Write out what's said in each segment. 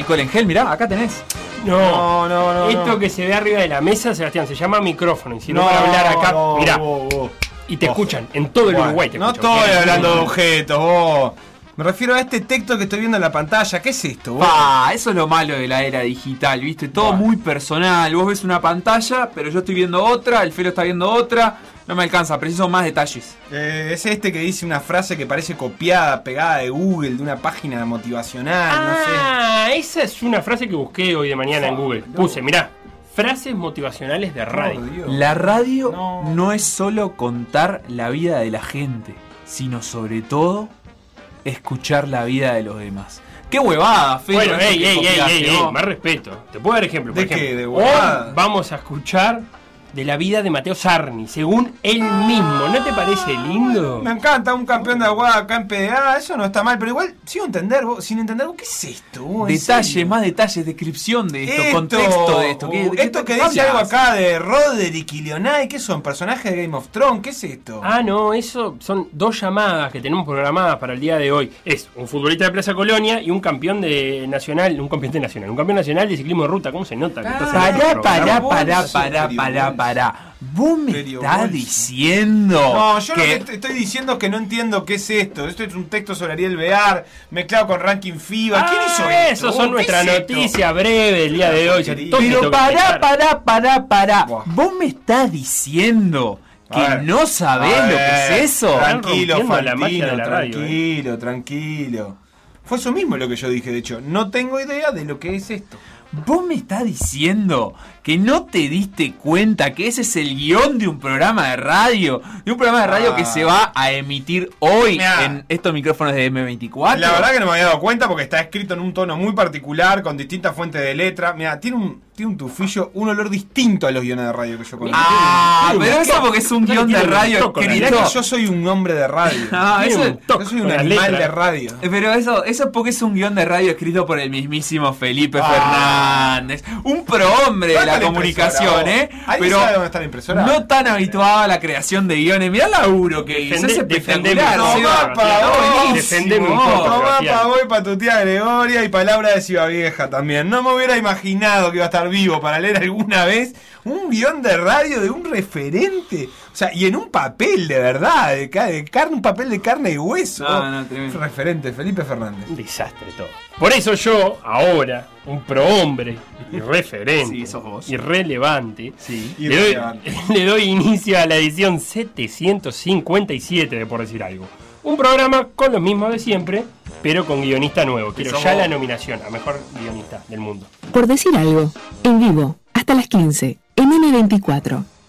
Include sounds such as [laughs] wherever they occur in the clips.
Alcohol en gel, mirá, acá tenés. No, no, no. Esto que se ve arriba de la mesa, Sebastián, se llama micrófono. Y si no, para hablar acá, mirá. y te escuchan, en todo el Uruguay No estoy hablando de objetos, Me refiero a este texto que estoy viendo en la pantalla. ¿Qué es esto? Ah, eso es lo malo de la era digital, ¿viste? Todo muy personal. Vos ves una pantalla, pero yo estoy viendo otra, el Felo está viendo otra. No me alcanza, preciso más detalles. Eh, es este que dice una frase que parece copiada, pegada de Google, de una página motivacional, ah, no sé. Ah, esa es una frase que busqué hoy de mañana en Google. Puse, mirá, frases motivacionales de radio. la radio no. es solo contar la vida de la gente, sino sobre todo escuchar la vida de los demás. ¡Qué huevada, Fede! Bueno, ey, ey, ey, ey, más respeto. Te puedo dar ejemplo. Por ¿De ejemplo, qué? ¿De huevada? vamos a escuchar de la vida de Mateo Sarni, según él mismo. ¿No te parece lindo? Me encanta un campeón de aguada acá en PDA, eso no está mal, pero igual sigo entender, sin entender, ¿qué es esto? Detalles, más detalles, descripción de esto, contexto de esto. esto que dice algo acá de Roderick y Leonay, ¿qué son? ¿Personajes de Game of Thrones? ¿Qué es esto? Ah, no, eso son dos llamadas que tenemos programadas para el día de hoy. Es un futbolista de Plaza Colonia y un campeón de nacional, un campeón de nacional, un campeón nacional de ciclismo de ruta, ¿cómo se nota? pará, pará, pará, pará, pará, pará. Vos me estás diciendo. No, yo que... lo que estoy diciendo es que no entiendo qué es esto. Esto es un texto sobre Ariel Bear, mezclado con Ranking FIBA. ¿Quién hizo ah, eso? Eso son nuestras noticias breves del día de hoy. Pero pará, pará, pará, pará. Vos me estás diciendo que no sabés lo que es eso. Tranquilo, Fantino, ¿eh? tranquilo, tranquilo. Fue eso mismo lo que yo dije, de hecho. No tengo idea de lo que es esto. Vos me estás diciendo que no te diste cuenta que ese es el guion de un programa de radio, de un programa de radio que se va a emitir hoy en estos micrófonos de M24. La verdad que no me había dado cuenta porque está escrito en un tono muy particular, con distintas fuentes de letra. Mira, tiene un, tiene un tufillo, un olor distinto a los guiones de radio que yo conozco. Ah, pero eso porque es un guion de radio escrito. yo soy un hombre de radio. [laughs] Ah, eso, yo soy un animal de radio. Eh, pero eso, eso es porque es un guion de radio escrito por el mismísimo Felipe ah. Fernández. Un prohombre de la comunicación, ¿eh? pero dónde está la impresora? no tan habituado a la creación de guiones. Mirá el laburo que hizo. Es espectacular. Pa' voy pa' tu tía Gregoria y palabra de Ciudad Vieja también. No me hubiera imaginado que iba a estar vivo para leer alguna vez un guion de radio de un referente. O sea, y en un papel de verdad, de, carne, un papel de carne y hueso. referente, Felipe Fernández. Un desastre todo. Por eso yo, ahora, un prohombre irreferente, irrelevante, [laughs] le, doy, inicio a la edición 757 de Por Decir Algo. Un programa con lo mismo de siempre, pero con guionista nuevo. Quiero ya la nominación a Mejor Guionista del Mundo. Por Decir Algo, en vivo, hasta las 15, MN24.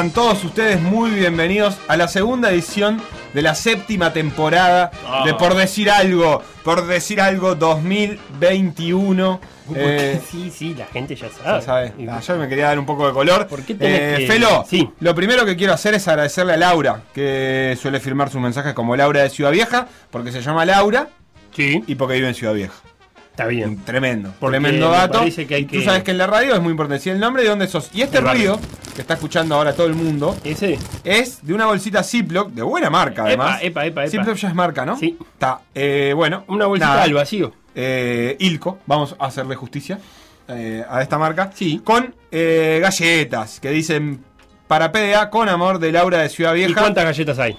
Sean todos ustedes muy bienvenidos a la segunda edición de la séptima temporada de Por Decir Algo, Por Decir Algo 2021. Eh, sí, sí, la gente ya sabe. Ya Yo me quería dar un poco de color. ¿Por qué eh, Felo, sí. lo primero que quiero hacer es agradecerle a Laura, que suele firmar sus mensajes como Laura de Ciudad Vieja, porque se llama Laura sí. y porque vive en Ciudad Vieja. Está bien. Tremendo. tremendo dato. Tú sabes que en la radio es muy importante decir el nombre de dónde sos. Y este ruido que está escuchando ahora todo el mundo ¿Ese? es de una bolsita Ziploc, de buena marca además. Epa, epa, epa, Ziploc ya es marca, ¿no? Sí. Está. Eh, bueno. Una bolsita al vacío. Eh, Ilco, vamos a hacerle justicia eh, a esta marca. Sí. Con galletas que dicen para PDA con amor de Laura de Ciudad Vieja. ¿Y cuántas galletas hay?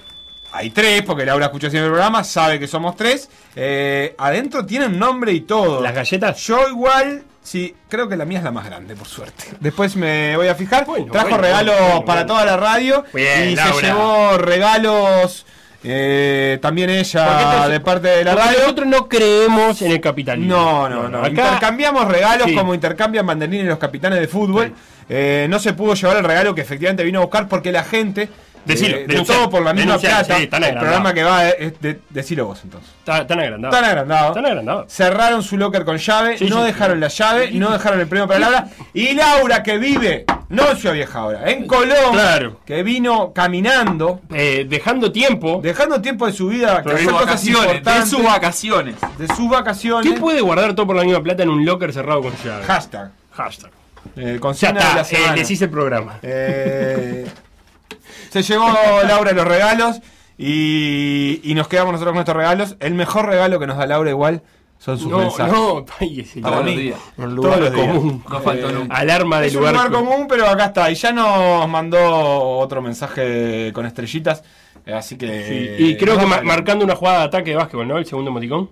Hay tres, porque Laura escucha siempre el programa, sabe que somos tres. Eh, adentro tienen nombre y todo. ¿Las galletas? Yo igual, sí, creo que la mía es la más grande, por suerte. Después me voy a fijar. Trajo regalos para toda la radio. y se llevó regalos. Eh, también ella de parte de la radio. Nosotros no creemos en el capitalismo. No, no, no. intercambiamos regalos como intercambian banderines los capitanes de fútbol. Eh, no se pudo llevar el regalo que efectivamente vino a buscar porque la gente Decilo, de, todo por la misma plata. el programa que va es de, decilo vos entonces. Tan agrandado. Tan agrandado. Tan agrandado. Cerraron su locker con llave, no dejaron la llave, no dejaron el premio para Laura. Y Laura que vive, no en Ciudad Vieja ahora, en Colón, claro. que vino caminando. Eh, dejando tiempo. Dejando tiempo de su vida. de, sus vacaciones, de sus vacaciones. De sus vacaciones. ¿Quién puede guardar todo por la misma plata en un locker cerrado con llave? Hashtag. Hashtag. Eh, ya está, eh, decís el programa. Eh, se llevó Laura los regalos y, nos quedamos nosotros con estos regalos. El mejor regalo que nos da Laura igual son sus mensajes. No, todos los días. Un lugar común. No falta nunca. Alarma de es lugar, un lugar común, pero acá está. Y ya nos mandó otro mensaje con estrellitas. Eh, así que. Y creo que marcando una jugada de ataque de básquetbol, ¿no? El segundo emoticón.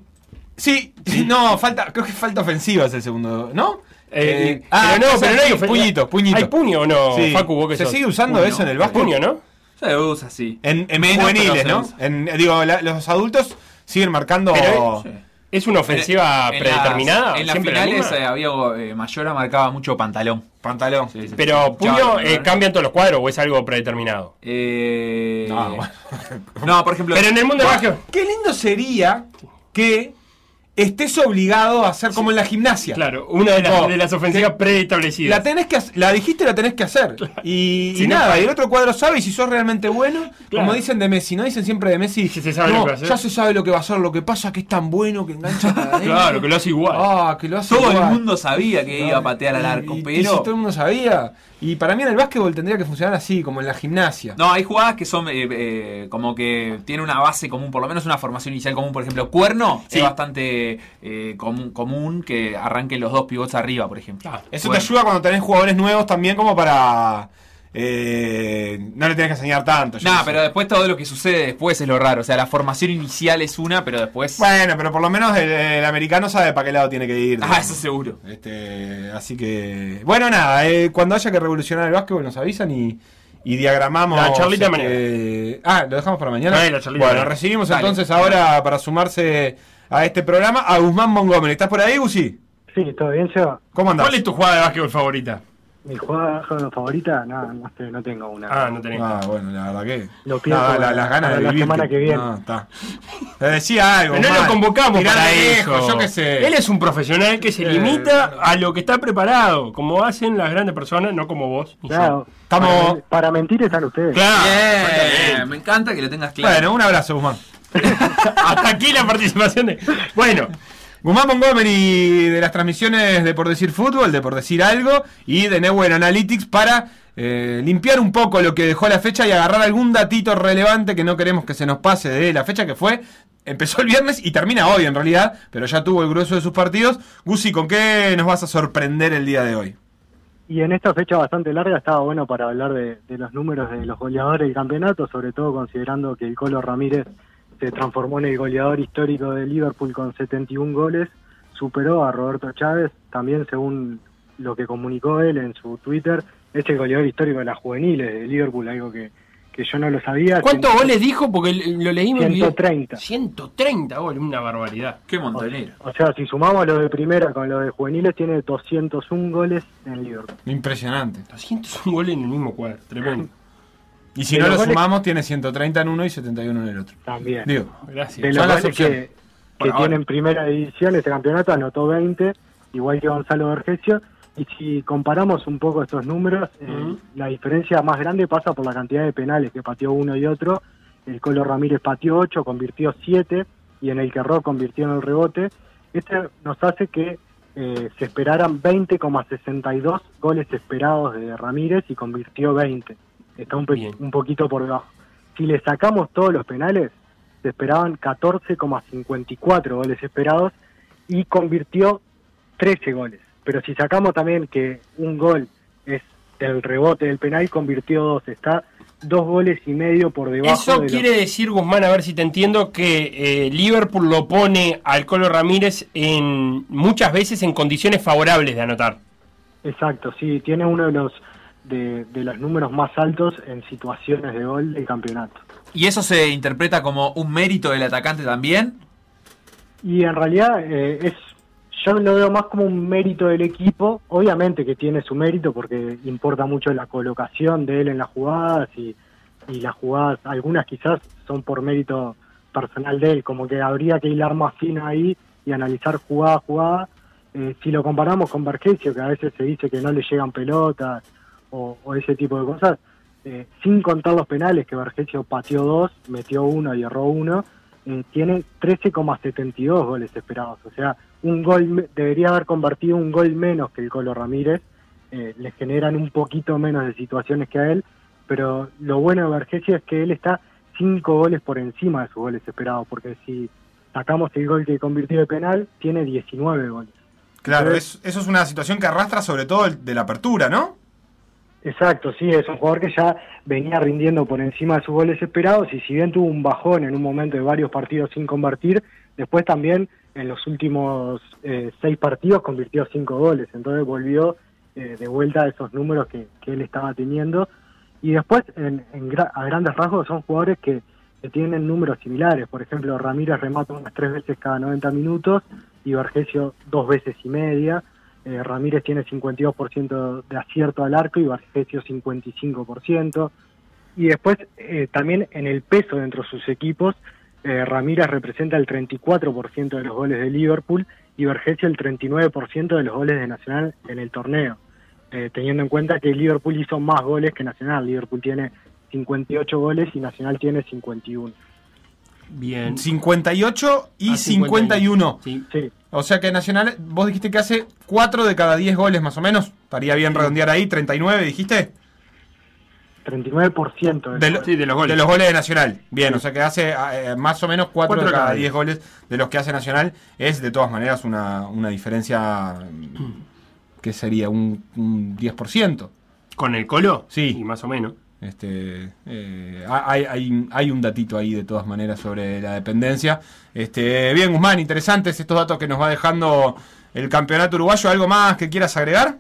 Sí, sí, no, falta, creo que falta ofensiva es el segundo, ¿no? Eh, ah, pero no, pero no hay puñito, puñito. ¿Hay puño o no? Facu, ¿Se sigue usando eso en el básquet? puño, ¿no? Se usa así. En, juveniles, ¿no? En, digo, los adultos siguen marcando. ¿Es una ofensiva predeterminada? en las finales eh, había eh, Mayora marcaba mucho pantalón. Pantalón. Pero puño eh, cambian todos los cuadros o es algo predeterminado. Eh... No, [laughs] no, por ejemplo. Pero en el mundo del básquet. Qué lindo sería que estés obligado a hacer como en la gimnasia. Claro, una de, las, ofensivas preestablecidas. La tenés que la dijiste, la tenés que hacer. Y, nada, y el otro cuadro sabe y si sos realmente bueno, como dicen de Messi, ¿no? Dicen siempre de Messi, se sabe lo que ya se sabe lo que va a hacer, lo que pasa que es tan bueno que engancha [laughs] Claro, que lo hace igual. Ah, que lo hace todo el mundo sabía que iba a patear al arco, pero... todo el mundo sabía. Y para mí en el básquetbol tendría que funcionar así, como en la gimnasia. No, hay jugadas que son eh, eh, como que tienen una base común, por lo menos una formación inicial común. Por ejemplo, cuerno es bastante eh, común, común, que arranquen los dos pivots arriba, por ejemplo. Eso te ayuda cuando tenés jugadores nuevos también como para... no le tenés que enseñar tanto. No, pero después todo lo que sucede después es lo raro. O sea, la formación inicial es una, pero después. Bueno, pero por lo menos el, americano sabe para qué lado tiene que ir. Ah, eso seguro. Este, así que. Bueno, nada, cuando haya que revolucionar el básquetbol nos avisan y, diagramamos. La charlita este, Ah, lo dejamos para mañana. la bueno, recibimos entonces ahora para sumarse a este programa a Guzmán Montgomery. ¿Estás por ahí, Gusi? Sí, todo bien, Seba. ¿Cómo andás? ¿Cuál es tu jugada de básquetbol favorita? Mi jugada favorita, no, no, no, tengo una. Ah, no tenés. Ah, bueno, la verdad que. Lo las ganas de la vivir. semana que, viene. No, está. Le decía algo. Pero no lo convocamos para eso. yo qué sé. Él es un profesional que se limita a lo que está preparado, como hacen las grandes personas, no como vos. Claro. Estamos... Para, mentir están ustedes. Claro. Bien, me encanta que lo tengas claro. Bueno, un abrazo, Guzmán. [laughs] Hasta aquí la participación de. Bueno. Guzmán Montgomery de las transmisiones de Por Decir Fútbol, de Por Decir Algo y de Network Analytics para eh, limpiar un poco lo que dejó la fecha y agarrar algún datito relevante que no queremos que se nos pase de la fecha que fue. Empezó el viernes y termina hoy en realidad, pero ya tuvo el grueso de sus partidos. Gusi, ¿con qué nos vas a sorprender el día de hoy? Y en esta fecha bastante larga estaba bueno para hablar de, de los números de los goleadores del campeonato, sobre todo considerando que el Colo Ramírez se transformó en el goleador histórico de Liverpool con 71 goles, superó a Roberto Chávez, también según lo que comunicó él en su Twitter, es el goleador histórico de las juveniles de Liverpool, algo que, que yo no lo sabía. ¿Cuántos goles dijo? Porque lo leímos 130. 130 goles, una barbaridad. Qué montonero. O, sea, si sumamos lo de primera con lo de juveniles, tiene 201 goles en Liverpool. Impresionante. 201 goles en el mismo cuadro, tremendo. [laughs] Y si no lo sumamos, tiene 131 en uno y 71 en el otro. También. Digo, gracias. De los goles que, que tienen primera división, este campeonato anotó 20, igual que Gonzalo Vergesio. Y si comparamos un poco estos números, eh, la diferencia más grande pasa por la cantidad de penales que pateó uno y otro. El Colo Ramírez pateó 8, convirtió 7 y en el que Ro convirtió en el rebote. Este nos hace que eh, se esperaran 20,62 goles esperados de Ramírez y convirtió 20. Está un, un poquito por debajo. Si le sacamos todos los penales, se esperaban 14,54 goles esperados y convirtió 13 goles. Pero si sacamos también que un gol es el rebote del penal, convirtió dos. Está dos goles y medio por debajo. Eso quiere decir, Guzmán, a ver si te entiendo, que eh, Liverpool lo pone al Colo Ramírez en muchas veces en condiciones favorables de anotar. Exacto, sí, tiene uno de los de, los números más altos en situaciones de gol del campeonato. ¿Y eso se interpreta como un mérito del atacante también? Y en realidad eh, es yo lo veo más como un mérito del equipo, obviamente que tiene su mérito porque importa mucho la colocación de él en las jugadas y, las jugadas, algunas quizás son por mérito personal de él, como que habría que hilar más fino ahí y analizar jugada a jugada. Eh, si lo comparamos con Vergesio, que a veces se dice que no le llegan pelotas o, ese tipo de cosas, eh, sin contar los penales, que Vergesio pateó dos, metió uno y erró uno, eh, tiene 13,72 goles esperados. O sea, un gol debería haber convertido un gol menos que el Colo Ramírez. Eh, le generan un poquito menos de situaciones que a él, pero lo bueno de Vergesio es que él está 5 goles por encima de sus goles esperados, porque si sacamos el gol que convirtió de penal, tiene 19 goles. Claro, eso es una situación que arrastra sobre todo de la apertura, ¿no? Exacto, sí, es un jugador que ya venía rindiendo por encima de sus goles esperados y si bien tuvo un bajón en un momento de varios partidos sin convertir, después también en los últimos eh, seis partidos convirtió cinco goles, entonces volvió eh, de vuelta a esos números que, él estaba teniendo. Y después en, a grandes rasgos son jugadores que, tienen números similares, por ejemplo Ramírez remata unas tres veces cada 90 minutos y Vergesio dos veces y media, eh, Ramírez tiene 52% de acierto al arco y Bargesio 55%. Y después eh, también en el peso dentro de sus equipos, eh, Ramírez representa el 34% de los goles de Liverpool y Vergesio el 39% de los goles de Nacional en el torneo. teniendo en cuenta que Liverpool hizo más goles que Nacional. Liverpool tiene 58 goles y Nacional tiene 51. Bien. 58 y 51. Sí. sí. O sea que Nacional, vos dijiste que hace 4 de cada 10 goles más o menos. Estaría bien redondear ahí, 39 dijiste. 39% de, de, de, los goles. De los goles de Nacional. Bien, o sea que hace eh, más o menos 4 de cada 10 goles de los que hace Nacional. Es de todas maneras una, una diferencia que sería un, un 10%. ¿Con el colo? Sí. Y más o menos. Este, eh, hay, hay, hay, un datito ahí de todas maneras sobre la dependencia. Este, bien, Guzmán, interesantes estos datos que nos va dejando el campeonato uruguayo. ¿Algo más que quieras agregar?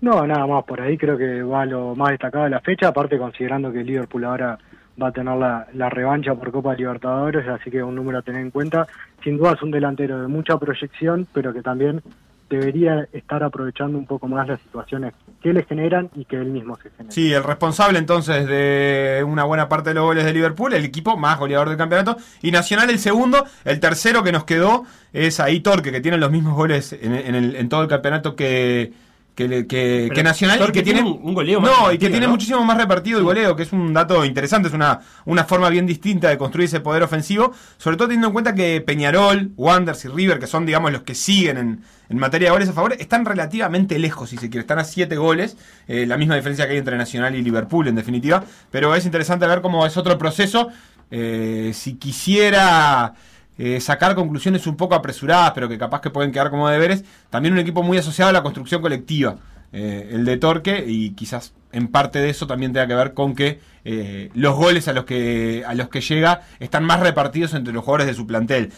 No, nada más, por ahí creo que va lo más destacado de la fecha, aparte considerando que Liverpool ahora va a tener la, la revancha por Copa Libertadores, así que un número a tener en cuenta. Sin duda es un delantero de mucha proyección, pero que también debería estar aprovechando un poco más las situaciones que le generan y que él mismo se genera. Sí, el responsable entonces de una buena parte de los goles de Liverpool, el equipo más goleador del campeonato, y Nacional el segundo, el tercero que nos quedó es ahí Torque, que tiene los mismos goles en, en todo el campeonato que que, que, Nacional y que tiene un, goleo no y que tiene muchísimo más repartido el goleo que es un dato interesante es una, una forma bien distinta de construir ese poder ofensivo sobre todo teniendo en cuenta que Peñarol Wanderers y River que son digamos los que siguen en, en materia de goles a favor están relativamente lejos si se quiere están a 7 goles eh, la misma diferencia que hay entre Nacional y Liverpool en definitiva pero es interesante ver cómo es otro proceso eh, si quisiera eh, sacar conclusiones un poco apresuradas, pero que capaz que pueden quedar como deberes. También un equipo muy asociado a la construcción colectiva, eh, el de Torque, y quizás en parte de eso también tenga que ver con que eh, los goles a los que a los que llega están más repartidos entre los jugadores de su plantel.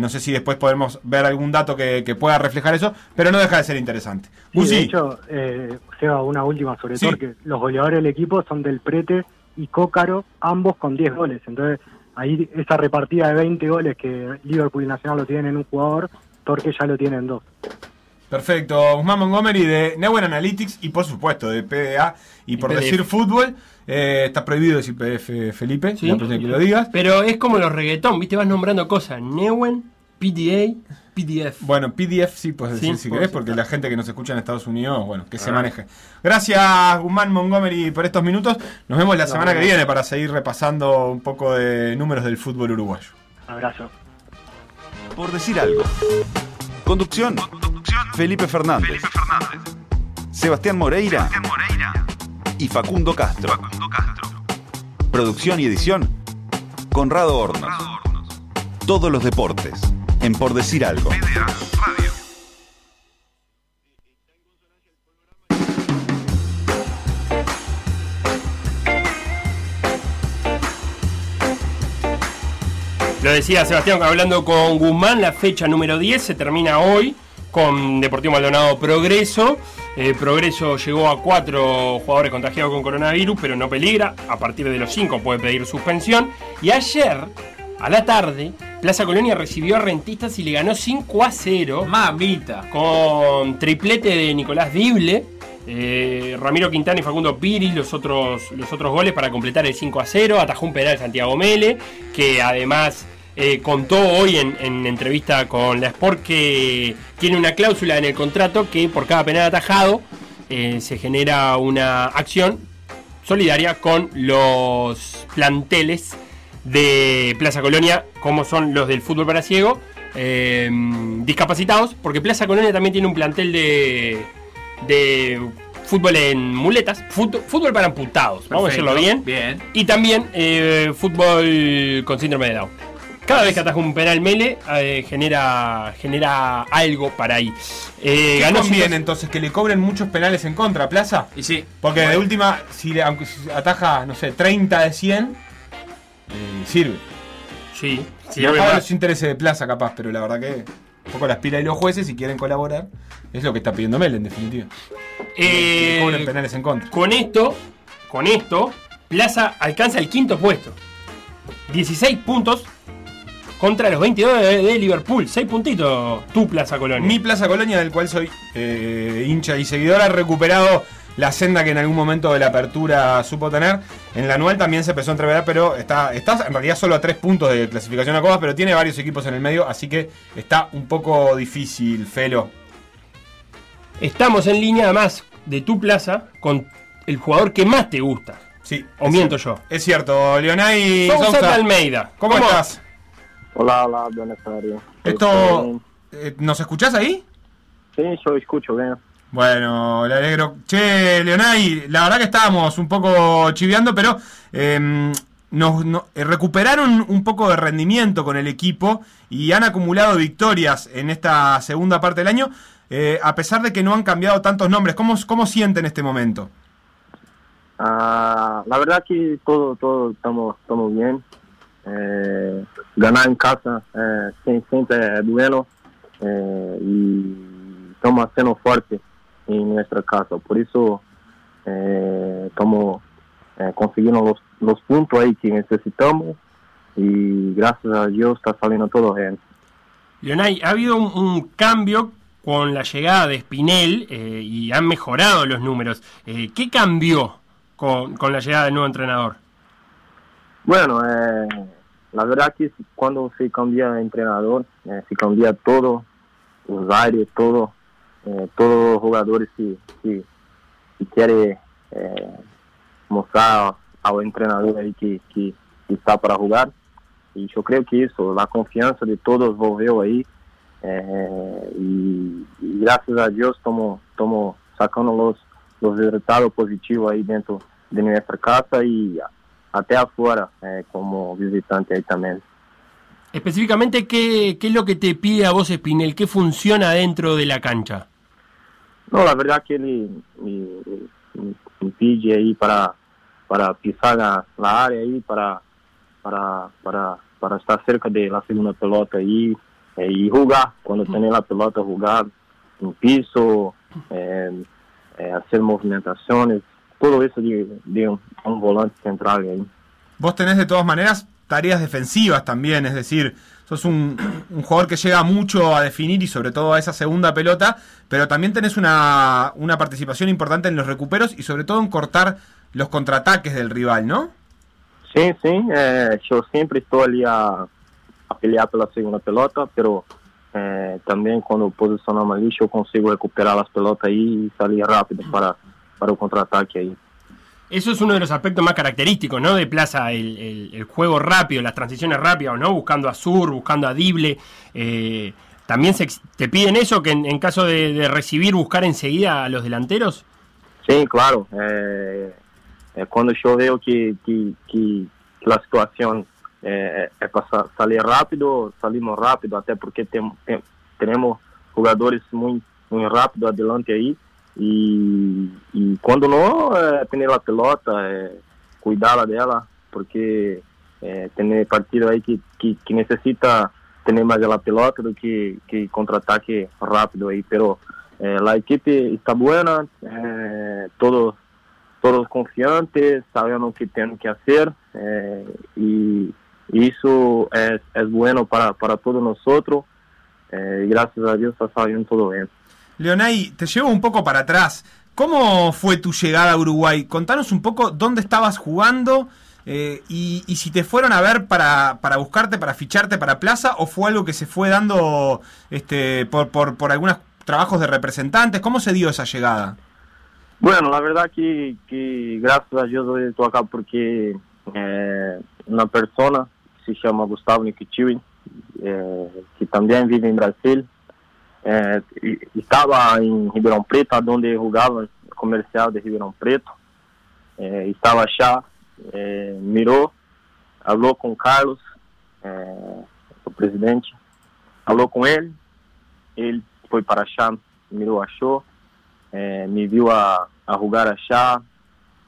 no sé si después podemos ver algún dato que, pueda reflejar eso, pero no deja de ser interesante. Sí, de hecho, una última sobre Torque. Los goleadores del equipo son del Prete y Cócaro, ambos con 10 goles. Entonces, ahí esa repartida de 20 goles que Liverpool y Nacional lo tienen en un jugador, Torque ya lo tiene en dos. Perfecto, Guzmán Montgomery de Neuen Analytics y por supuesto de PDA y, por decir fútbol. Eh, está prohibido decir PDF, Felipe, sí, que lo digas. Pero es como los reggaetón, viste, vas nombrando cosas. Neuen, PDA, PDF. Bueno, PDF sí puedes decir si querés, porque la gente que nos escucha en Estados Unidos, bueno, que se maneje. Gracias, Guzmán Montgomery, por estos minutos. Nos vemos la semana que viene para seguir repasando un poco de números del fútbol uruguayo. Abrazo. Por decir algo. Conducción. Felipe Fernández. Sebastián Moreira. Y Facundo Castro. Producción y edición. Conrado Hornos. Todos los deportes. En Por Decir Algo. Lo decía Sebastián hablando con Guzmán, la fecha número 10 se termina hoy con Deportivo Maldonado Progreso. Eh, Progreso llegó a cuatro jugadores contagiados con coronavirus, pero no peligra. A partir de los cinco puede pedir suspensión. Y ayer, a la tarde, Plaza Colonia recibió a Rentistas y le ganó 5 a 0. Mamita. Con triplete de Nicolás Dible. Eh, Ramiro Quintana y Facundo Piri los otros, los otros goles para completar el 5 a 0. Atajó un penal Santiago Mele, que además eh, contó hoy en, entrevista con la Sport que tiene una cláusula en el contrato que por cada penal atajado eh, se genera una acción solidaria con los planteles de Plaza Colonia, como son los del fútbol para ciego, eh, discapacitados, porque Plaza Colonia también tiene un plantel de, de fútbol en muletas, fútbol, para amputados, vamos a decirlo bien, bien. y también fútbol con síndrome de Down. Cada vez que ataja un penal Mele, eh, genera, genera algo para ahí. Eh, ganó bien entonces que le cobren muchos penales en contra, Plaza. Y sí. Porque de última, si aunque ataja, no sé, 30 de 100, eh, sirve. Sí. Si no paga los intereses de Plaza, capaz, pero la verdad que un poco las pilas de los jueces, si quieren colaborar, es lo que está pidiendo Mele, en definitiva. Eh, cobren penales en contra. Con esto, con esto, Plaza alcanza el quinto puesto. 16 puntos contra los 22 de, Liverpool. 6 puntitos tu Plaza Colonia. Mi Plaza Colonia, del cual soy eh, hincha y seguidor, ha recuperado la senda que en algún momento de la apertura supo tener. En la anual también se empezó a entrever, pero está, está en realidad solo a 3 puntos de clasificación a Copas, pero tiene varios equipos en el medio, así que está un poco difícil, Felo. Estamos en línea además de tu plaza con el jugador que más te gusta. Sí. O miento yo. Es cierto, Leonay Sousa Almeida. ¿Cómo, estás? Hola, hola, buenas tardes. Esto, eh, ¿Nos escuchás ahí? Sí, yo escucho bien. Bueno, le alegro. Che, Leonay, la verdad que estábamos un poco chiviando, pero em, nos, eh, recuperaron un poco de rendimiento con el equipo y han acumulado victorias en esta segunda parte del año, eh, a pesar de que no han cambiado tantos nombres. ¿Cómo, cómo sienten este momento? Ah, la verdad que todo, todo estamos, estamos bien. Eh, ganar en casa siempre es bueno y estamos haciendo fuerte en nuestra casa. Por eso estamos consiguiendo los, los puntos ahí que necesitamos y gracias a Dios está saliendo todo bien. Leonay, ha habido un, cambio con la llegada de Spinel y han mejorado los números. ¿Qué cambió con, con, la llegada del nuevo entrenador? Bueno, eh, la verdad que cuando se cambia de entrenador, eh, se cambia todo, los aires, todo, eh, todos los jugadores si, si, si quiere eh, mostrar al entrenador ahí que, que, está para jugar. Y yo creo que eso, la confianza de todos volvió ahí. y, gracias a Dios estamos, sacando los, los resultados positivos ahí dentro de nuestra casa y até afuera eh, como visitante ahí también. Específicamente, ¿qué, ¿qué es lo que te pide a vos, Espinel? ¿Qué funciona dentro de la cancha? No, la verdad que él me, pide ahí para, para pisar la, área ahí, para, para, para, para estar cerca de la segunda pelota ahí eh, y jugar, cuando tiene la pelota, jugar en piso, eh, hacer movimentaciones, todo eso de, un, volante central ahí. Vos tenés de todas maneras tareas defensivas también, es decir, sos un, jugador que llega mucho a definir y sobre todo a esa segunda pelota, pero también tenés una, una participación importante en los recuperos y sobre todo en cortar los contraataques del rival, ¿no? Sí, sí, eh, yo siempre estoy ali a, pelear pela segunda pelota, pero eh, também quando posicionamos ali, eu consigo recuperar las pelotas ahí y salir rápido para, para el contraataque ahí. Eso es uno de los aspectos más característicos, ¿no? De Plaza, el, el, juego rápido, las transiciones rápidas, ¿no? Buscando a Sur, buscando a Dible. Eh, ¿También se, te piden eso, que en, caso de, recibir, buscar enseguida a los delanteros? Sí, claro. Eh, eh, cuando yo veo que, que, que, la situación es para salir rápido, salimos rápido, hasta porque tenemos jugadores muy, muy rápidos adelante ahí. E, e quando não, é tener a pelota, é cuidar dela, porque é, tem partido aí que, que, que necessita ter mais a pelota do que, que contra-ataque rápido aí. Pero eh, a equipe está boa, eh, todos, todos confiantes, sabendo o que tem que fazer eh, e isso é, é bueno para, para todos nós. Eh, e graças a Deus está saindo tudo bem. Leonay, te llevo un poco para atrás. ¿Cómo fue tu llegada a Uruguay? Contanos un poco dónde estabas jugando eh, y, si te fueron a ver para, para, buscarte, para ficharte para Plaza o fue algo que se fue dando este, por, por, por algunos trabajos de representantes. ¿Cómo se dio esa llegada? Bueno, la verdad que, gracias a Dios hoy estoy acá porque eh, una persona se llama Gustavo Nikichiwi, eh, que también vive en Brasil, é, estava em Ribeirão Preto, onde jogava comercial de Ribeirão Preto. É, estava já, é, mirou, falou com Carlos, é, o presidente, falou com ele, ele foi para chá, mirou, achou, é, me viu a, a jogar a chá,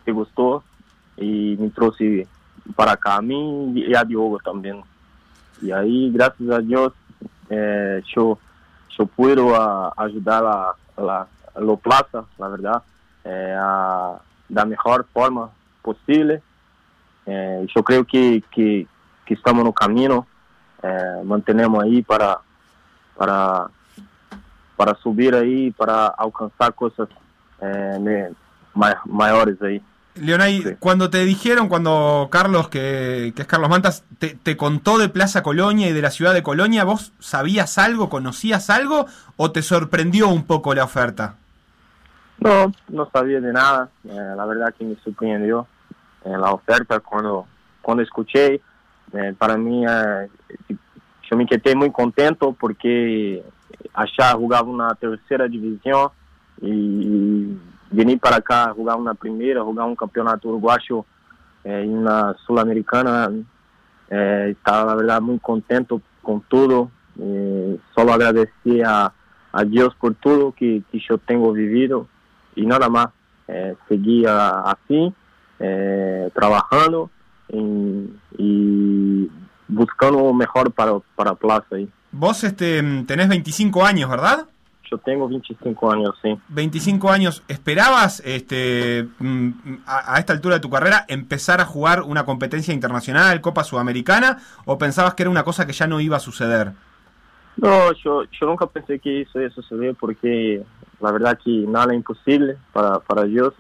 se gostou e me trouxe para cá, a mim e a Diogo também. E aí, graças a Deus, é, show yo puedo a, ayudar a, la, plaza, la verdad, eh, a, la mejor forma posible. Eh, yo creo que, que, que estamos no camino, eh, mantenemos ahí para, para, para subir ahí, para alcanzar cosas eh, mayores ahí. Leonay, cuando te dijeron, cuando Carlos, que, es Carlos Mantas, te, contó de Plaza Colonia y de la ciudad de Colonia, ¿vos sabías algo, conocías algo o te sorprendió un poco la oferta? No, no sabía de nada. Eh, la verdad que me sorprendió eh, la oferta cuando, cuando escuché. Eh, para mí, yo me quedé muy contento porque allá jugaba una tercera división y vim para cá jogar uma primeira, jogar um campeonato uruguaio é, na sul-americana. É, estava, na verdade, muito contente com tudo. Só agradecer a, a Deus por tudo que, que eu tenho vivido e nada mais. É, seguir assim, é, trabalhando e buscando o melhor para, para plaza. Vos este, tenés 25 años, ¿verdad? Yo tengo 25 años, sí. 25 años. ¿Esperabas este, mm, a, esta altura de tu carrera empezar a jugar una competencia internacional, Copa Sudamericana, o pensabas que era una cosa que ya no iba a suceder? No, yo, yo nunca pensé que eso iba a suceder porque la verdad que nada es imposible para, para Dios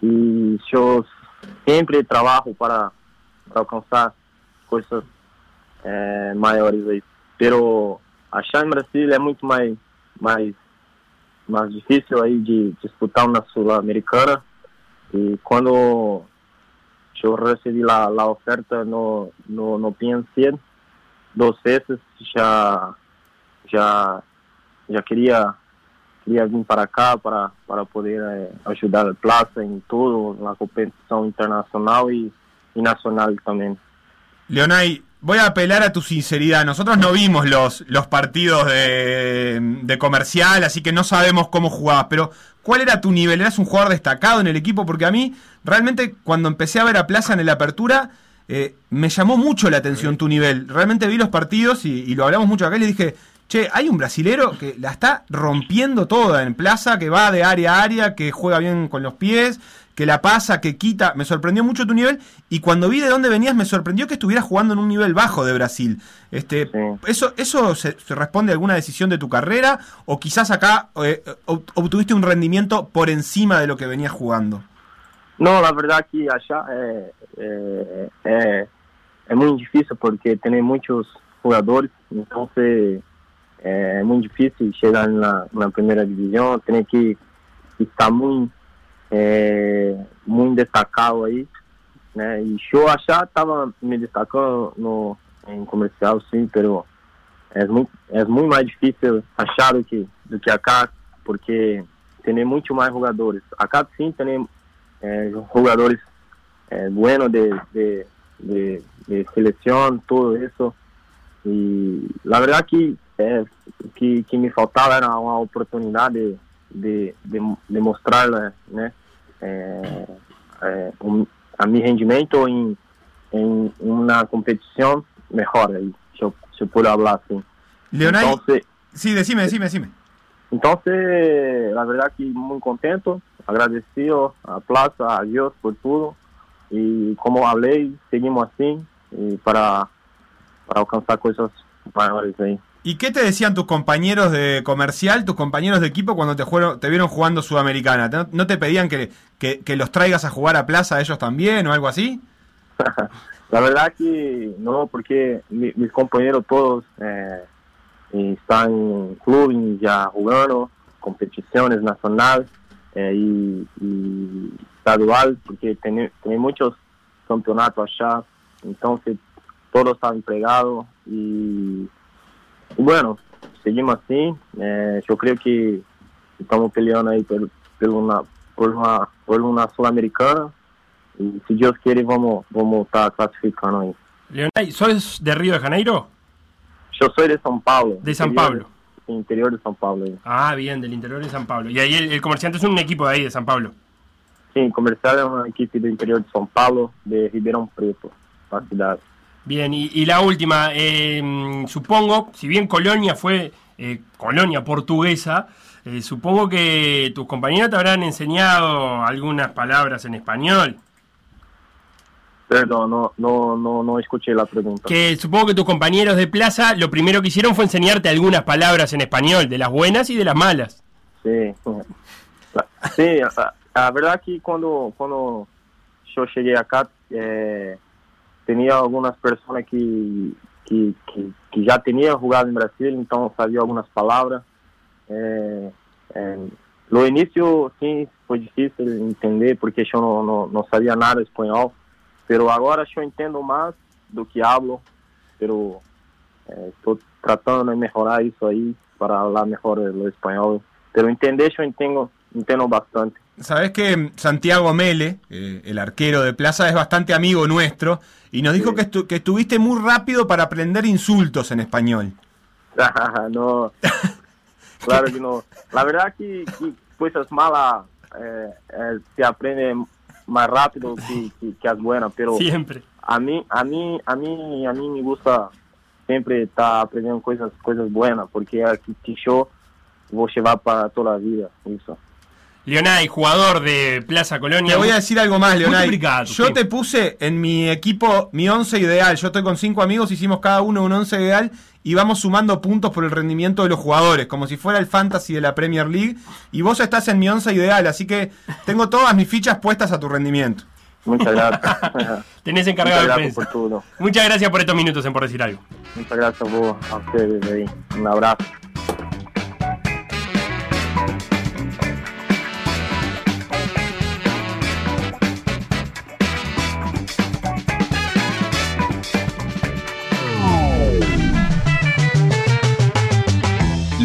y yo siempre trabajo para, alcanzar cosas eh, mayores. Pero allá en Brasil es mucho más, más mais difícil aí de disputar uma sul-americana e quando eu recebi a, a oferta no no no PNC duas vezes já já já queria queria vir para cá para para poder eh, ajudar a Plaza em tudo na competição internacional e, e nacional também. Leonay, voy a apelar a tu sinceridad. Nosotros no vimos los, los partidos de, comercial, así que no sabemos cómo jugabas. Pero, ¿cuál era tu nivel? ¿Eras un jugador destacado en el equipo? Porque a mí, realmente, cuando empecé a ver a Plaza en la apertura, eh, me llamó mucho la atención tu nivel. Realmente vi los partidos y, lo hablamos mucho acá y le dije, che, hay un brasilero que la está rompiendo toda en Plaza, que va de área a área, que juega bien con los pies, que la pasa, que quita. Me sorprendió mucho tu nivel. Y cuando vi de dónde venías, me sorprendió que estuvieras jugando en un nivel bajo de Brasil. Este, ¿Eso, eso se, responde a alguna decisión de tu carrera? ¿O quizás acá eh, obtuviste un rendimiento por encima de lo que venías jugando? No, la verdad que allá eh, eh, es muy difícil porque tiene muchos jugadores. Entonces es muy difícil llegar en la, primera división. Tiene que estar muy é, muito destacado aí, né? E show achar tava me destacando no em comercial, sim, pero é muito é muito mais difícil achar do que do que acá, porque tem muito mais jogadores. Acá sim tem é, jogadores é, bueno de, de, de, de seleção, tudo isso. E a verdade que é, que que me faltava era uma oportunidade de, de, de mostrar né, é, é, um, a meu rendimento em, em uma competição melhor, aí, se eu, se eu puder falar assim. Leonardo, Entonces, sí, decime, decime, decime. Entonces, la verdad que muy contento, agradecido a Plaza, a Dios por todo. Y como hablé, seguimos así y para, para alcanzar cosas mayores ahí. ¿Y qué te decían tus compañeros de comercial, tus compañeros de equipo cuando te, te vieron jugando Sudamericana? ¿No, te pedían que, los traigas a jugar a plaza ellos también o algo así? [laughs] La verdad que no, porque mis compañeros todos eh, están en clubes ya jugando, competiciones nacionales eh, y, y, porque tiene, muchos campeonatos allá, entonces todos están empregados y bueno, seguimos así. Eh, yo creo que estamos peleando ahí por, una, por una, por una sudamericana. Y si Dios quiere, vamos, vamos a estar clasificando ahí. Leonay, ¿sos de Río de Janeiro? Yo soy de San Pablo. De San Pablo. interior de San Pablo. Ah, bien, del interior de San Pablo. Y ahí el, comerciante es un equipo de ahí, de San Pablo. Sí, comercial es un equipo del interior de San Pablo, de Ribeirão Preto, la ciudad. Bien, y, la última, eh, supongo, si bien Colonia fue eh, colonia portuguesa, eh, supongo que tus compañeros te habrán enseñado algunas palabras en español. Perdón, no, no, no, no escuché la pregunta. Que supongo que tus compañeros de plaza lo primero que hicieron fue enseñarte algunas palabras en español, de las buenas y de las malas. Sí, sí, la, verdad que cuando, cuando yo llegué acá, eh, tenía algunas personas que, que, que, jugado en Brasil, entonces sabía algunas palabras. Eh, eh, lo inicio sí fue difícil entender porque yo no, no, no, sabía nada de español, pero ahora yo entiendo más do que hablo, pero eh, estoy tratando de mejorar eso ahí para hablar mejor el español. Pero entender yo entiendo, entiendo bastante. Sabes que Santiago Mele, eh, el arquero de Plaza, es bastante amigo nuestro y nos dijo que, que, estuviste muy rápido para aprender insultos en español. [laughs] no, [laughs] claro que no. La verdad que, que cosas malas eh, eh, se aprende más rápido que, que, las buenas, pero siempre. A mí, a mí, a mí, a mí me gusta siempre estar aprendiendo cosas, cosas buenas, porque aquí que yo voy a llevar para toda la vida, eso. Leonay, jugador de Plaza Colonia. Te voy a decir algo más, Leonay. Yo te puse en mi equipo mi once ideal. Yo estoy con cinco amigos, hicimos cada uno un once ideal y vamos sumando puntos por el rendimiento de los jugadores, como si fuera el fantasy de la Premier League. Y vos estás en mi once ideal, así que tengo todas mis fichas puestas a tu rendimiento. Muchas gracias. [laughs] Tenés encargado de prensa. Muchas gracias por estos minutos en Por Decir Algo. Muchas gracias a vos, a ustedes. Un abrazo.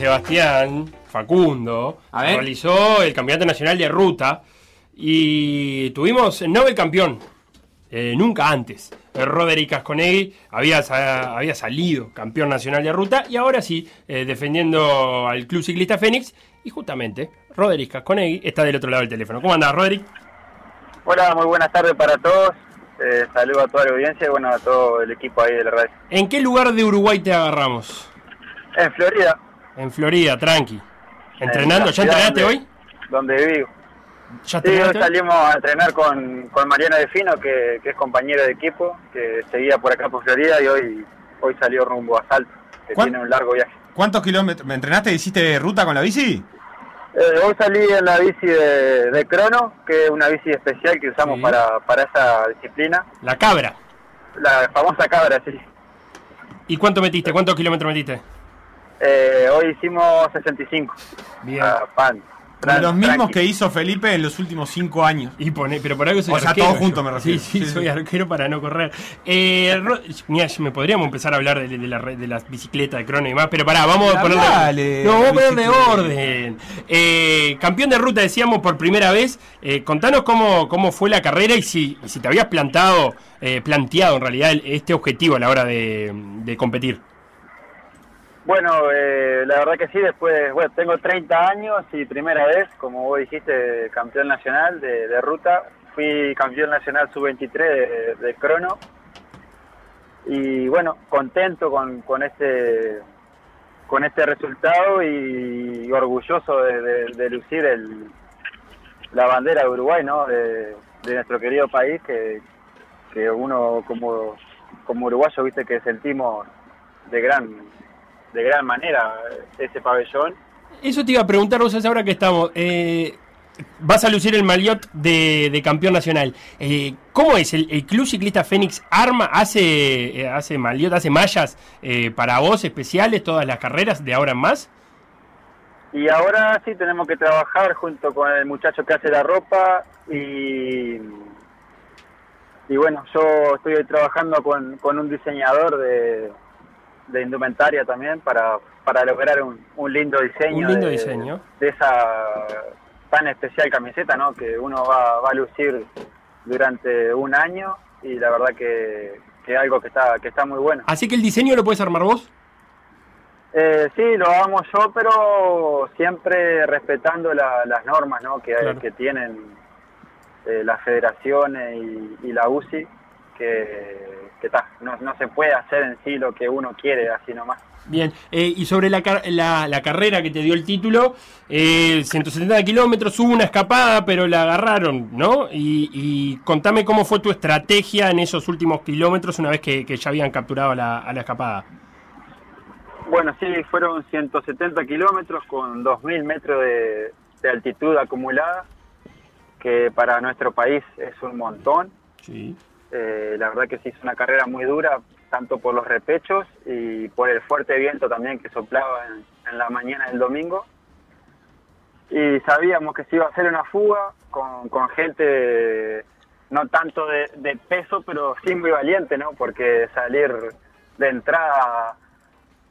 Sebastián Facundo realizó el Campeonato Nacional de Ruta y tuvimos Nobel campeón, eh, nunca antes. Roderick Casconegui había, había salido campeón nacional de ruta y ahora sí, eh, defendiendo al Club Ciclista Fénix. Y justamente, Roderick Casconegui está del otro lado del teléfono. ¿Cómo andás, Roderick? Hola, muy buenas tardes para todos. Eh, saludo a toda la audiencia y bueno, a todo el equipo ahí de la radio. ¿En qué lugar de Uruguay te agarramos? En Florida. En Florida, tranqui. ¿Entrenando? ¿Ya entrenaste hoy? Donde vivo. sí, hoy salimos a entrenar con, con Mariano Defino, que, que es compañero de equipo, que seguía por acá por Florida y hoy, hoy salió rumbo a Salto, que tiene un largo viaje. ¿Cuántos kilómetros? ¿Me entrenaste y hiciste ruta con la bici? Eh, hoy salí en la bici de, de, crono, que es una bici especial que usamos para, para esa disciplina. La cabra. La famosa cabra, sí. ¿Y cuánto metiste? ¿Cuántos kilómetros metiste? Eh, hoy hicimos 65. Bien. pan los mismos que hizo Felipe en los últimos cinco años. Y pone, pero por algo soy o sea, todos juntos me refiero. Sí, sí, soy arquero para no correr. Eh, me podríamos empezar a hablar de, de, la, de las bicicletas de crono y más, pero pará, vamos a ponerle, no, vamos a ponerle orden. Eh, campeón de ruta, decíamos, por primera vez. Eh, contanos cómo, cómo fue la carrera y si, si te habías plantado, eh, planteado en realidad este objetivo a la hora de, de competir. Bueno, eh, la verdad que sí, después, bueno, tengo 30 años y primera vez, como vos dijiste, campeón nacional de, ruta. Fui campeón nacional sub-23 de, crono. Y bueno, contento con, con, este, con este resultado y, orgulloso de, lucir el, la bandera de Uruguay, ¿no? De, nuestro querido país, que, que uno como, como uruguayo, viste, que sentimos de gran de gran manera ese pabellón. Eso te iba a preguntar vos ahora que estamos. Eh, vas a lucir el maliot de, campeón nacional. Eh, ¿Cómo es? ¿El, Club Ciclista Fénix arma, hace, eh, hace maliot, hace mallas para vos especiales todas las carreras de ahora en más? Y ahora sí tenemos que trabajar junto con el muchacho que hace la ropa y, y bueno, yo estoy trabajando con, con un diseñador de, de indumentaria también para, para lograr un, un lindo diseño. Un lindo de, diseño. De esa tan especial camiseta, ¿no? Que uno va, va a lucir durante un año y la verdad que, que algo que está, que está muy bueno. Así que el diseño lo puedes armar vos. Eh, sí, lo hago yo, pero siempre respetando las normas ¿no? que, que tienen eh, las federaciones y, y la UCI, que que no, no, se puede hacer en sí lo que uno quiere así nomás. Bien, eh, y sobre la, la, carrera que te dio el título, eh, 170 kilómetros, hubo una escapada, pero la agarraron, ¿no? Y, contame cómo fue tu estrategia en esos últimos kilómetros una vez que, ya habían capturado la, a la escapada. Bueno, sí, fueron 170 kilómetros con 2.000 metros de, de altitud acumulada, que para nuestro país es un montón. Sí. Eh, la verdad que se hizo una carrera muy dura, tanto por los repechos y por el fuerte viento también que soplaba en, la mañana del domingo. Y sabíamos que se iba a hacer una fuga con, gente no tanto de, peso, pero sí muy valiente, ¿no? Porque salir de entrada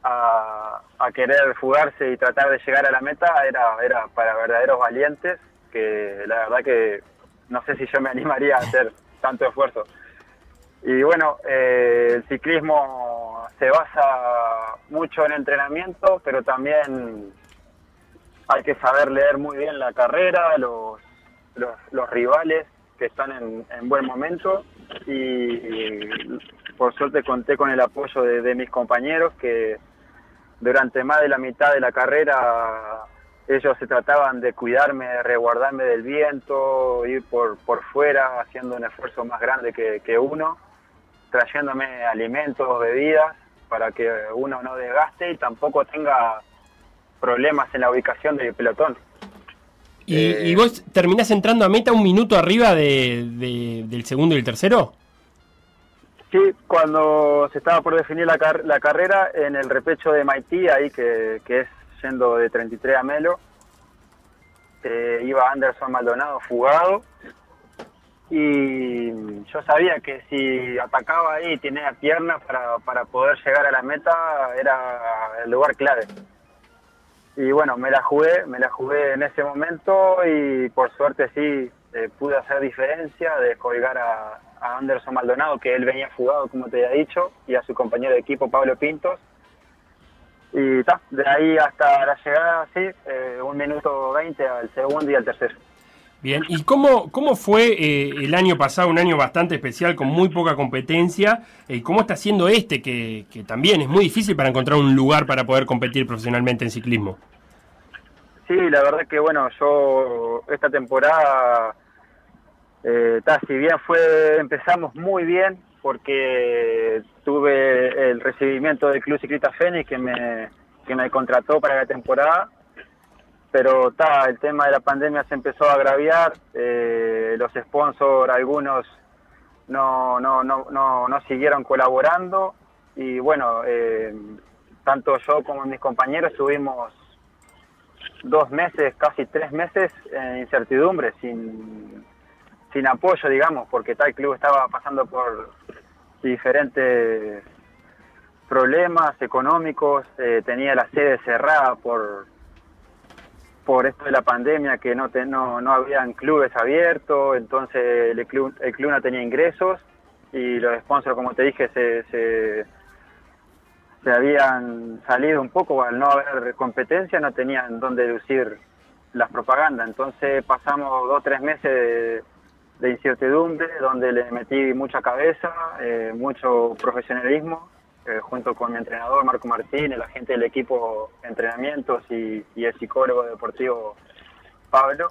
a, a, querer fugarse y tratar de llegar a la meta era, era para verdaderos valientes, que la verdad que no sé si yo me animaría a hacer tanto esfuerzo. Y bueno, eh, el ciclismo se basa mucho en entrenamiento, pero también hay que saber leer muy bien la carrera, los, los, rivales que están en, buen momento. Y, por suerte conté con el apoyo de, mis compañeros que durante más de la mitad de la carrera ellos se trataban de cuidarme, de resguardarme del viento, ir por, por fuera haciendo un esfuerzo más grande que uno trayéndome alimentos, bebidas, para que uno no desgaste y tampoco tenga problemas en la ubicación del pelotón. ¿Y, eh, vos terminás entrando a meta un minuto arriba de, del segundo y el tercero? Sí, cuando se estaba por definir la, la carrera, en el repecho de Maití, ahí que, que es yendo de 33 a Melo, eh, iba Anderson Maldonado fugado y yo sabía que si atacaba ahí y tenía piernas para, para poder llegar a la meta era el lugar clave. y bueno, me la jugué, me la jugué en ese momento y por suerte sí eh, pude hacer diferencia de colgar a, Anderson Maldonado, que él venía fugado, como te había dicho, y a su compañero de equipo Pablo Pintos. Y ta, de ahí hasta la llegada, sí, eh, un minuto veinte al segundo y al tercero. Bien, ¿y cómo, cómo fue eh, el año pasado, un año bastante especial, con muy poca competencia? ¿Y cómo está siendo este, que, que también es muy difícil para encontrar un lugar para poder competir profesionalmente en ciclismo? Sí, la verdad que bueno, yo esta temporada, eh, si bien fue empezamos muy bien, porque tuve el recibimiento del Club Ciclista Fénix que me, que me contrató para la temporada, pero ta, el tema de la pandemia se empezó a agraviar, eh, los sponsors, algunos no, no, no, no, no siguieron colaborando y bueno, eh, tanto yo como mis compañeros tuvimos dos meses, casi tres meses en incertidumbre, sin, sin apoyo, digamos, porque tal club estaba pasando por diferentes problemas económicos, eh, tenía la sede cerrada por por esto de la pandemia que no te, no, no habían clubes abiertos, entonces el club, el club no tenía ingresos y los sponsors, como te dije, se, se se habían salido un poco, al no haber competencia no tenían dónde deducir las propagandas, entonces pasamos dos o tres meses de, incertidumbre, donde le metí mucha cabeza, eh, mucho profesionalismo, eh, junto con mi entrenador Marco Martín, el agente del equipo de entrenamientos y, el psicólogo deportivo Pablo.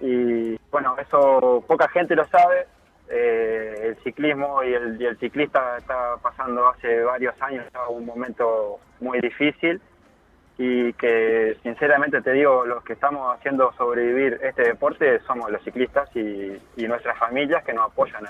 Y bueno, eso poca gente lo sabe, eh, el ciclismo y el, ciclista está pasando hace varios años un momento muy difícil y que sinceramente te digo, los que estamos haciendo sobrevivir este deporte somos los ciclistas y, nuestras familias que nos apoyan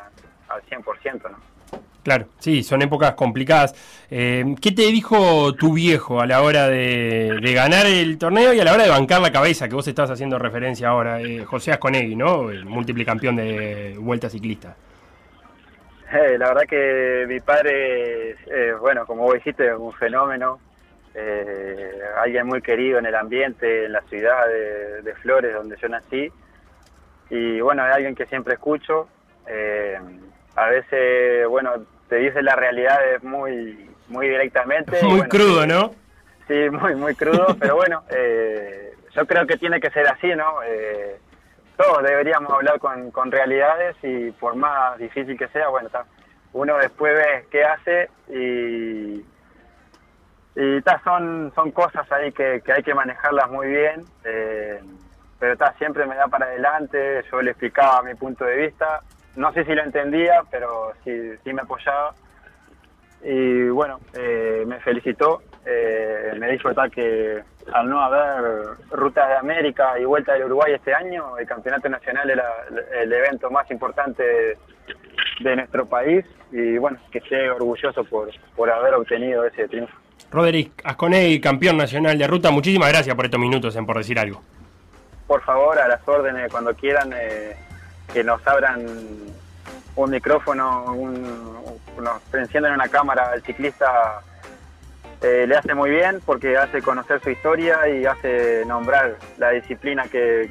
al 100%. ¿no? Claro, sí, son épocas complicadas. Eh, ¿Qué te dijo tu viejo a la hora de, ganar el torneo y a la hora de bancar la cabeza, que vos estás haciendo referencia ahora? Eh, José Asconegui, ¿no? El multiplicampeón de Vuelta Ciclista. Eh, la verdad que mi padre, bueno, como vos dijiste, es un fenómeno. alguien muy querido en el ambiente, en la ciudad de, Flores, donde yo nací. Y bueno, es alguien que siempre escucho. A veces, bueno, te dice la realidad muy, muy directamente. [laughs] Muy crudo, ¿no? Sí, muy, muy crudo, [laughs] pero bueno, eh, yo creo que tiene que ser así, ¿no? Eh, todos deberíamos hablar con, con, realidades y por más difícil que sea, bueno, uno después ve qué hace y, y son, son cosas ahí que, que, hay que manejarlas muy bien, eh, pero está siempre me da para adelante, yo le explicaba mi punto de vista, no sé si lo entendía, pero sí, sí me apoyaba. Y bueno, eh, me felicitó, eh, me dijo tal que al no haber rutas de América y vuelta del Uruguay este año, el campeonato nacional era el evento más importante de, nuestro país y bueno, que esté orgulloso por, por haber obtenido ese triunfo. Roderick Asconei, campeón nacional de ruta, muchísimas gracias por estos minutos en Por Decir Algo. Por favor, a las órdenes, cuando quieran. Eh, que nos abran un micrófono, un, nos enciendan una cámara al ciclista eh, le hace muy bien porque hace conocer su historia y hace nombrar la disciplina que,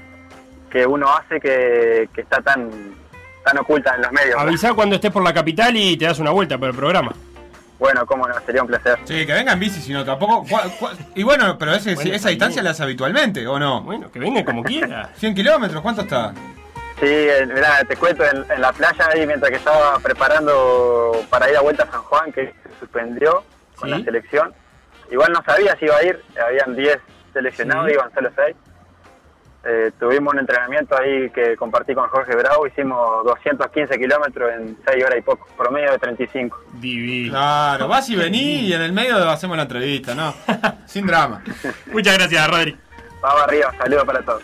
uno hace que, está tan, tan oculta en los medios. Avisa cuando estés por la capital y te das una vuelta por el programa. Bueno, cómo no, sería un placer. Sí, que venga en bici, si no tampoco. y bueno, pero esa distancia la hace habitualmente, ¿o no? Bueno, que venga como quiera. [laughs] 100 kilómetros, ¿cuánto está? Sí, mira, te cuento, en, la playa ahí mientras que estaba preparando para ir a Vuelta a San Juan, que se suspendió con la selección. Igual no sabía si iba a ir, habían 10 seleccionados, iban solo 6. Eh, tuvimos un entrenamiento ahí que compartí con Jorge Bravo, hicimos 215 kilómetros en 6 horas y poco, promedio de 35. Divino. Claro, vas y venís y en el medio hacemos la entrevista, ¿no? [laughs] Sin drama. [laughs] Muchas gracias, Rodri. Vamos arriba, saludos para todos.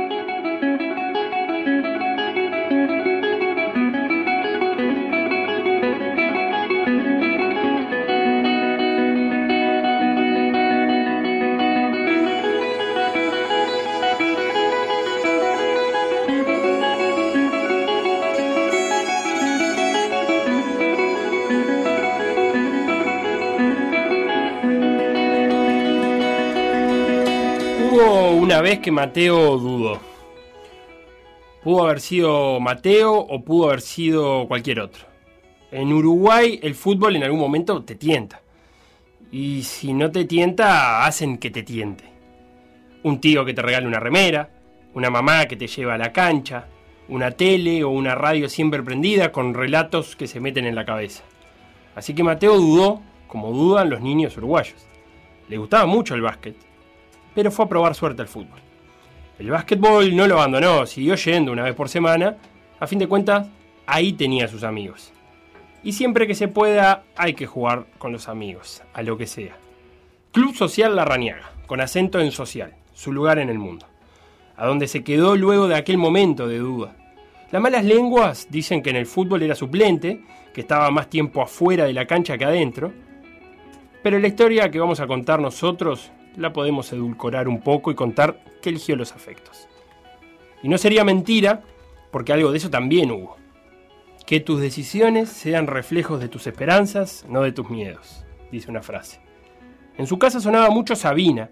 Vez que Mateo dudó. Pudo haber sido Mateo o pudo haber sido cualquier otro. En Uruguay el fútbol en algún momento te tienta. Y si no te tienta, hacen que te tiente. Un tío que te regale una remera, una mamá que te lleva a la cancha, una tele o una radio siempre prendida con relatos que se meten en la cabeza. Así que Mateo dudó, como dudan los niños uruguayos. Le gustaba mucho el básquet, pero fue a probar suerte al fútbol. El básquetbol no lo abandonó, siguió yendo una vez por semana. A fin de cuentas, ahí tenía a sus amigos. Y siempre que se pueda, hay que jugar con los amigos, a lo que sea. Club Social La Rañaga, con acento en social, su lugar en el mundo. A donde se quedó luego de aquel momento de duda. Las malas lenguas dicen que en el fútbol era suplente, que estaba más tiempo afuera de la cancha que adentro. Pero la historia que vamos a contar nosotros la podemos edulcorar un poco y contar que eligió los afectos. Y no sería mentira, porque algo de eso también hubo. Que tus decisiones sean reflejos de tus esperanzas, no de tus miedos, dice una frase. En su casa sonaba mucho Sabina,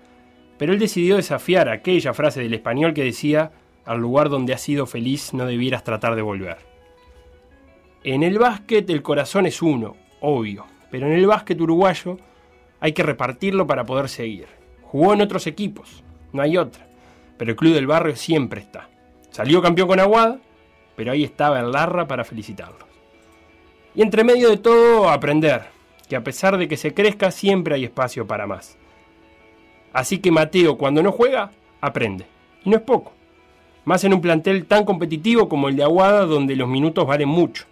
pero él decidió desafiar aquella frase del español que decía, al lugar donde has sido feliz no debieras tratar de volver. En el básquet el corazón es uno, obvio, pero en el básquet uruguayo hay que repartirlo para poder seguir. Jugó en otros equipos, no hay otra. Pero el club del barrio siempre está. Salió campeón con Aguada, pero ahí estaba el Larra para felicitarlos. Y entre medio de todo, aprender, que a pesar de que se crezca, siempre hay espacio para más. Así que Mateo, cuando no juega, aprende. Y no es poco. Más en un plantel tan competitivo como el de Aguada, donde los minutos valen mucho.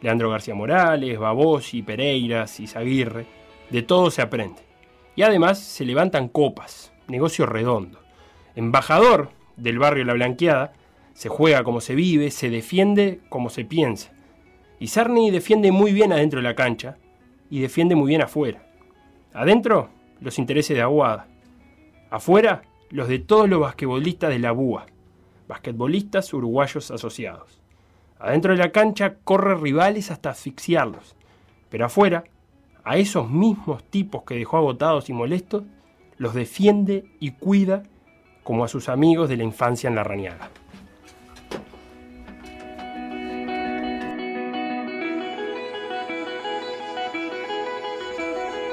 Leandro García Morales, Babosi, Pereiras, Izaguirre, de todo se aprende. Y además se levantan copas, negocio redondo. Embajador del barrio La Blanqueada, se juega como se vive, se defiende como se piensa. Y Sarni defiende muy bien adentro de la cancha y defiende muy bien afuera. Adentro, los intereses de Aguada. Afuera, los de todos los basquetbolistas de la BUA, basquetbolistas uruguayos asociados. Adentro de la cancha corre rivales hasta asfixiarlos, pero afuera a esos mismos tipos que dejó agotados y molestos, los defiende y cuida como a sus amigos de la infancia en la rañaga.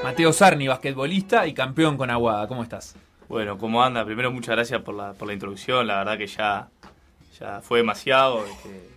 Mateo Sarni, basquetbolista y campeón con Aguada, ¿cómo estás? Bueno, ¿cómo anda? Primero muchas gracias por la, por la introducción, la verdad que ya, ya fue demasiado. Este,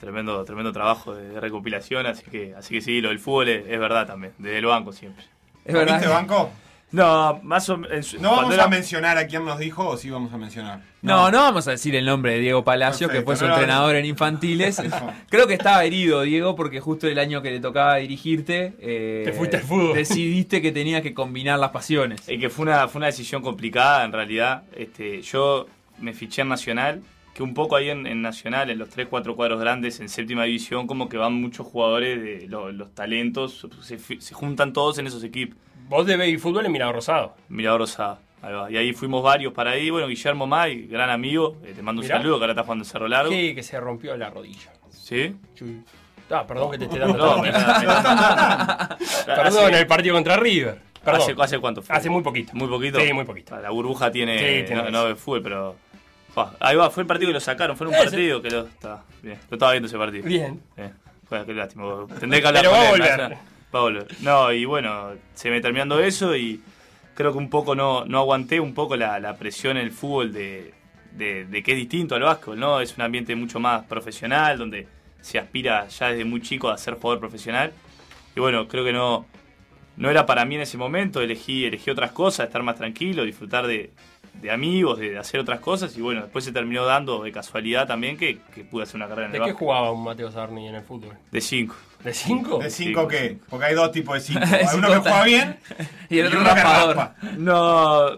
Tremendo, tremendo trabajo de, recopilación, así que, así que sí, lo del fútbol es, verdad también, desde el banco siempre. ¿Es verdad? ¿Viste banco? No, más o menos. ¿No vamos a mencionar a quién nos dijo o sí vamos a mencionar? No, no, vamos a decir el nombre de Diego Palacio, que fue su entrenador en infantiles. [laughs] Creo que estaba herido, Diego, porque justo el año que le tocaba dirigirte. Eh, Te fuiste al fútbol. Decidiste que tenías que combinar las pasiones. Y que fue una, fue una decisión complicada, en realidad. Este, yo me fiché en Nacional que un poco ahí en, Nacional, en los 3, 4 cuadros grandes, en séptima división, como que van muchos jugadores de los talentos, se, juntan todos en esos equipos. Vos de y fútbol en Mirador Rosado. Mirador Rosado, ahí va. Y ahí fuimos varios para ahí. Bueno, Guillermo May, gran amigo, eh, te mando un saludo, que ahora está jugando en Cerro Largo. Sí, que se rompió la rodilla. ¿Sí? sí. Ah, perdón que te esté dando [laughs] perdón, el partido contra River. ¿Hace, ¿Hace, cuánto fue? Hace muy poquito. ¿Muy poquito? Sí, muy poquito. La burbuja tiene, sí, no, no de fútbol, pero ahí va, fue el partido que lo sacaron, fue un partido que lo, estaba, bien, lo estaba viendo ese partido. Bien. Fue, qué lástima. Tendré que hablar Pero va a volver. Va a volver. No, y bueno, se me terminando eso y creo que un poco no, no aguanté un poco la, la presión en el fútbol de, de, de, que es distinto al básquetbol, ¿no? Es un ambiente mucho más profesional, donde se aspira ya desde muy chico a ser jugador profesional. Y bueno, creo que no, no era para mí en ese momento, elegí, elegí otras cosas, estar más tranquilo, disfrutar de, de amigos, de hacer otras cosas y bueno, después se terminó dando de casualidad también que, pude hacer una carrera en el ¿De qué jugaba un Mateo Sarni en el fútbol? De cinco. ¿De cinco? ¿De cinco qué? Porque hay dos tipos de cinco. [laughs] Hay uno que juega bien [laughs] y el otro raspador. No, Ah,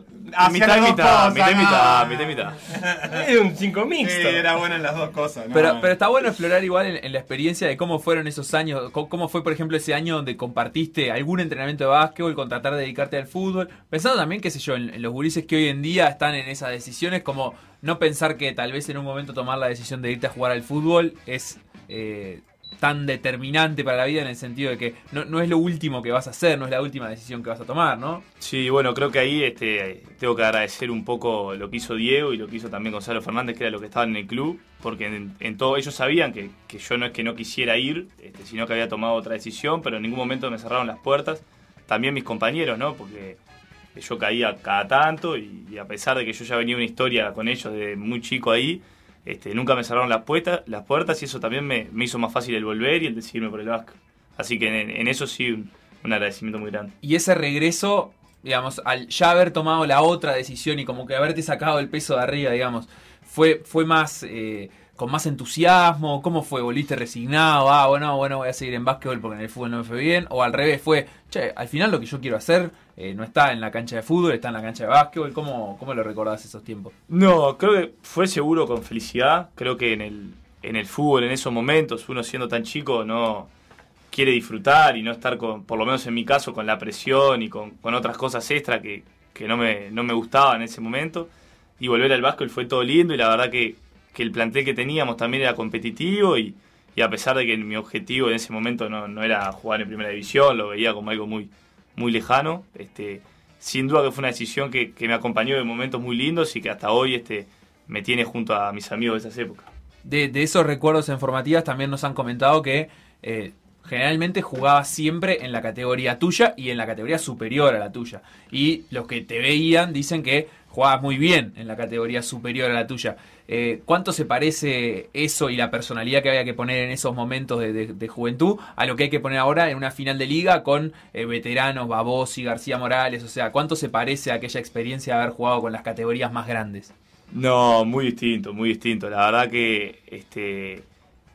mitad y mitad, mitad mitad, mitad [laughs] mitad. Es un 5 mixto. era bueno en las dos cosas. Pero, pero está bueno explorar igual en, la experiencia de cómo fueron esos años, cómo, fue por ejemplo ese año donde compartiste algún entrenamiento de básquetbol con tratar de dedicarte al fútbol. Pensando también, qué sé yo, en, los gurises que hoy en día están en esas decisiones, como no pensar que tal vez en un momento tomar la decisión de irte a jugar al fútbol es... Eh, tan determinante para la vida en el sentido de que no, es lo último que vas a hacer, no es la última decisión que vas a tomar, ¿no? Sí, bueno, creo que ahí este, tengo que agradecer un poco lo que hizo Diego y lo que hizo también Gonzalo Fernández, que era lo que estaba en el club, porque en, todo ellos sabían que, yo no es que no quisiera ir, este, sino que había tomado otra decisión, pero en ningún momento me cerraron las puertas. También mis compañeros, ¿no? Porque yo caía cada tanto y, y a pesar de que yo ya venía una historia con ellos de muy chico ahí, este, nunca me cerraron las, puertas, las puertas y eso también me, hizo más fácil el volver y el decidirme por el Vasco. Así que en, eso sí, un, agradecimiento muy grande. Y ese regreso, digamos, al ya haber tomado la otra decisión y como que haberte sacado el peso de arriba, digamos, fue, fue más... Eh, con más entusiasmo? ¿Cómo fue? ¿Volviste resignado? Ah, bueno, bueno, voy a seguir en básquetbol porque en el fútbol no me fue bien. O al revés, fue, che, al final lo que yo quiero hacer eh, no está en la cancha de fútbol, está en la cancha de básquetbol. ¿Cómo, ¿Cómo lo recordás esos tiempos? No, creo que fue seguro con felicidad. Creo que en el, en el fútbol, en esos momentos, uno siendo tan chico, no quiere disfrutar y no estar con, por lo menos en mi caso, con la presión y con, otras cosas extra que, que no, me, no me gustaban en ese momento. Y volver al básquetbol fue todo lindo y la verdad que que el plantel que teníamos también era competitivo y, a pesar de que mi objetivo en ese momento no, era jugar en primera división, lo veía como algo muy, muy lejano, este, sin duda que fue una decisión que, me acompañó en momentos muy lindos y que hasta hoy este, me tiene junto a mis amigos de esas épocas. De, esos recuerdos en formativas también nos han comentado que eh, generalmente jugabas siempre en la categoría tuya y en la categoría superior a la tuya. Y los que te veían dicen que jugabas muy bien en la categoría superior a la tuya. Eh, ¿Cuánto se parece eso y la personalidad que había que poner en esos momentos de, juventud a lo que hay que poner ahora en una final de liga con eh, veteranos, Babosi, García Morales? O sea, ¿cuánto se parece a aquella experiencia de haber jugado con las categorías más grandes? No, muy distinto, muy distinto. La verdad que este,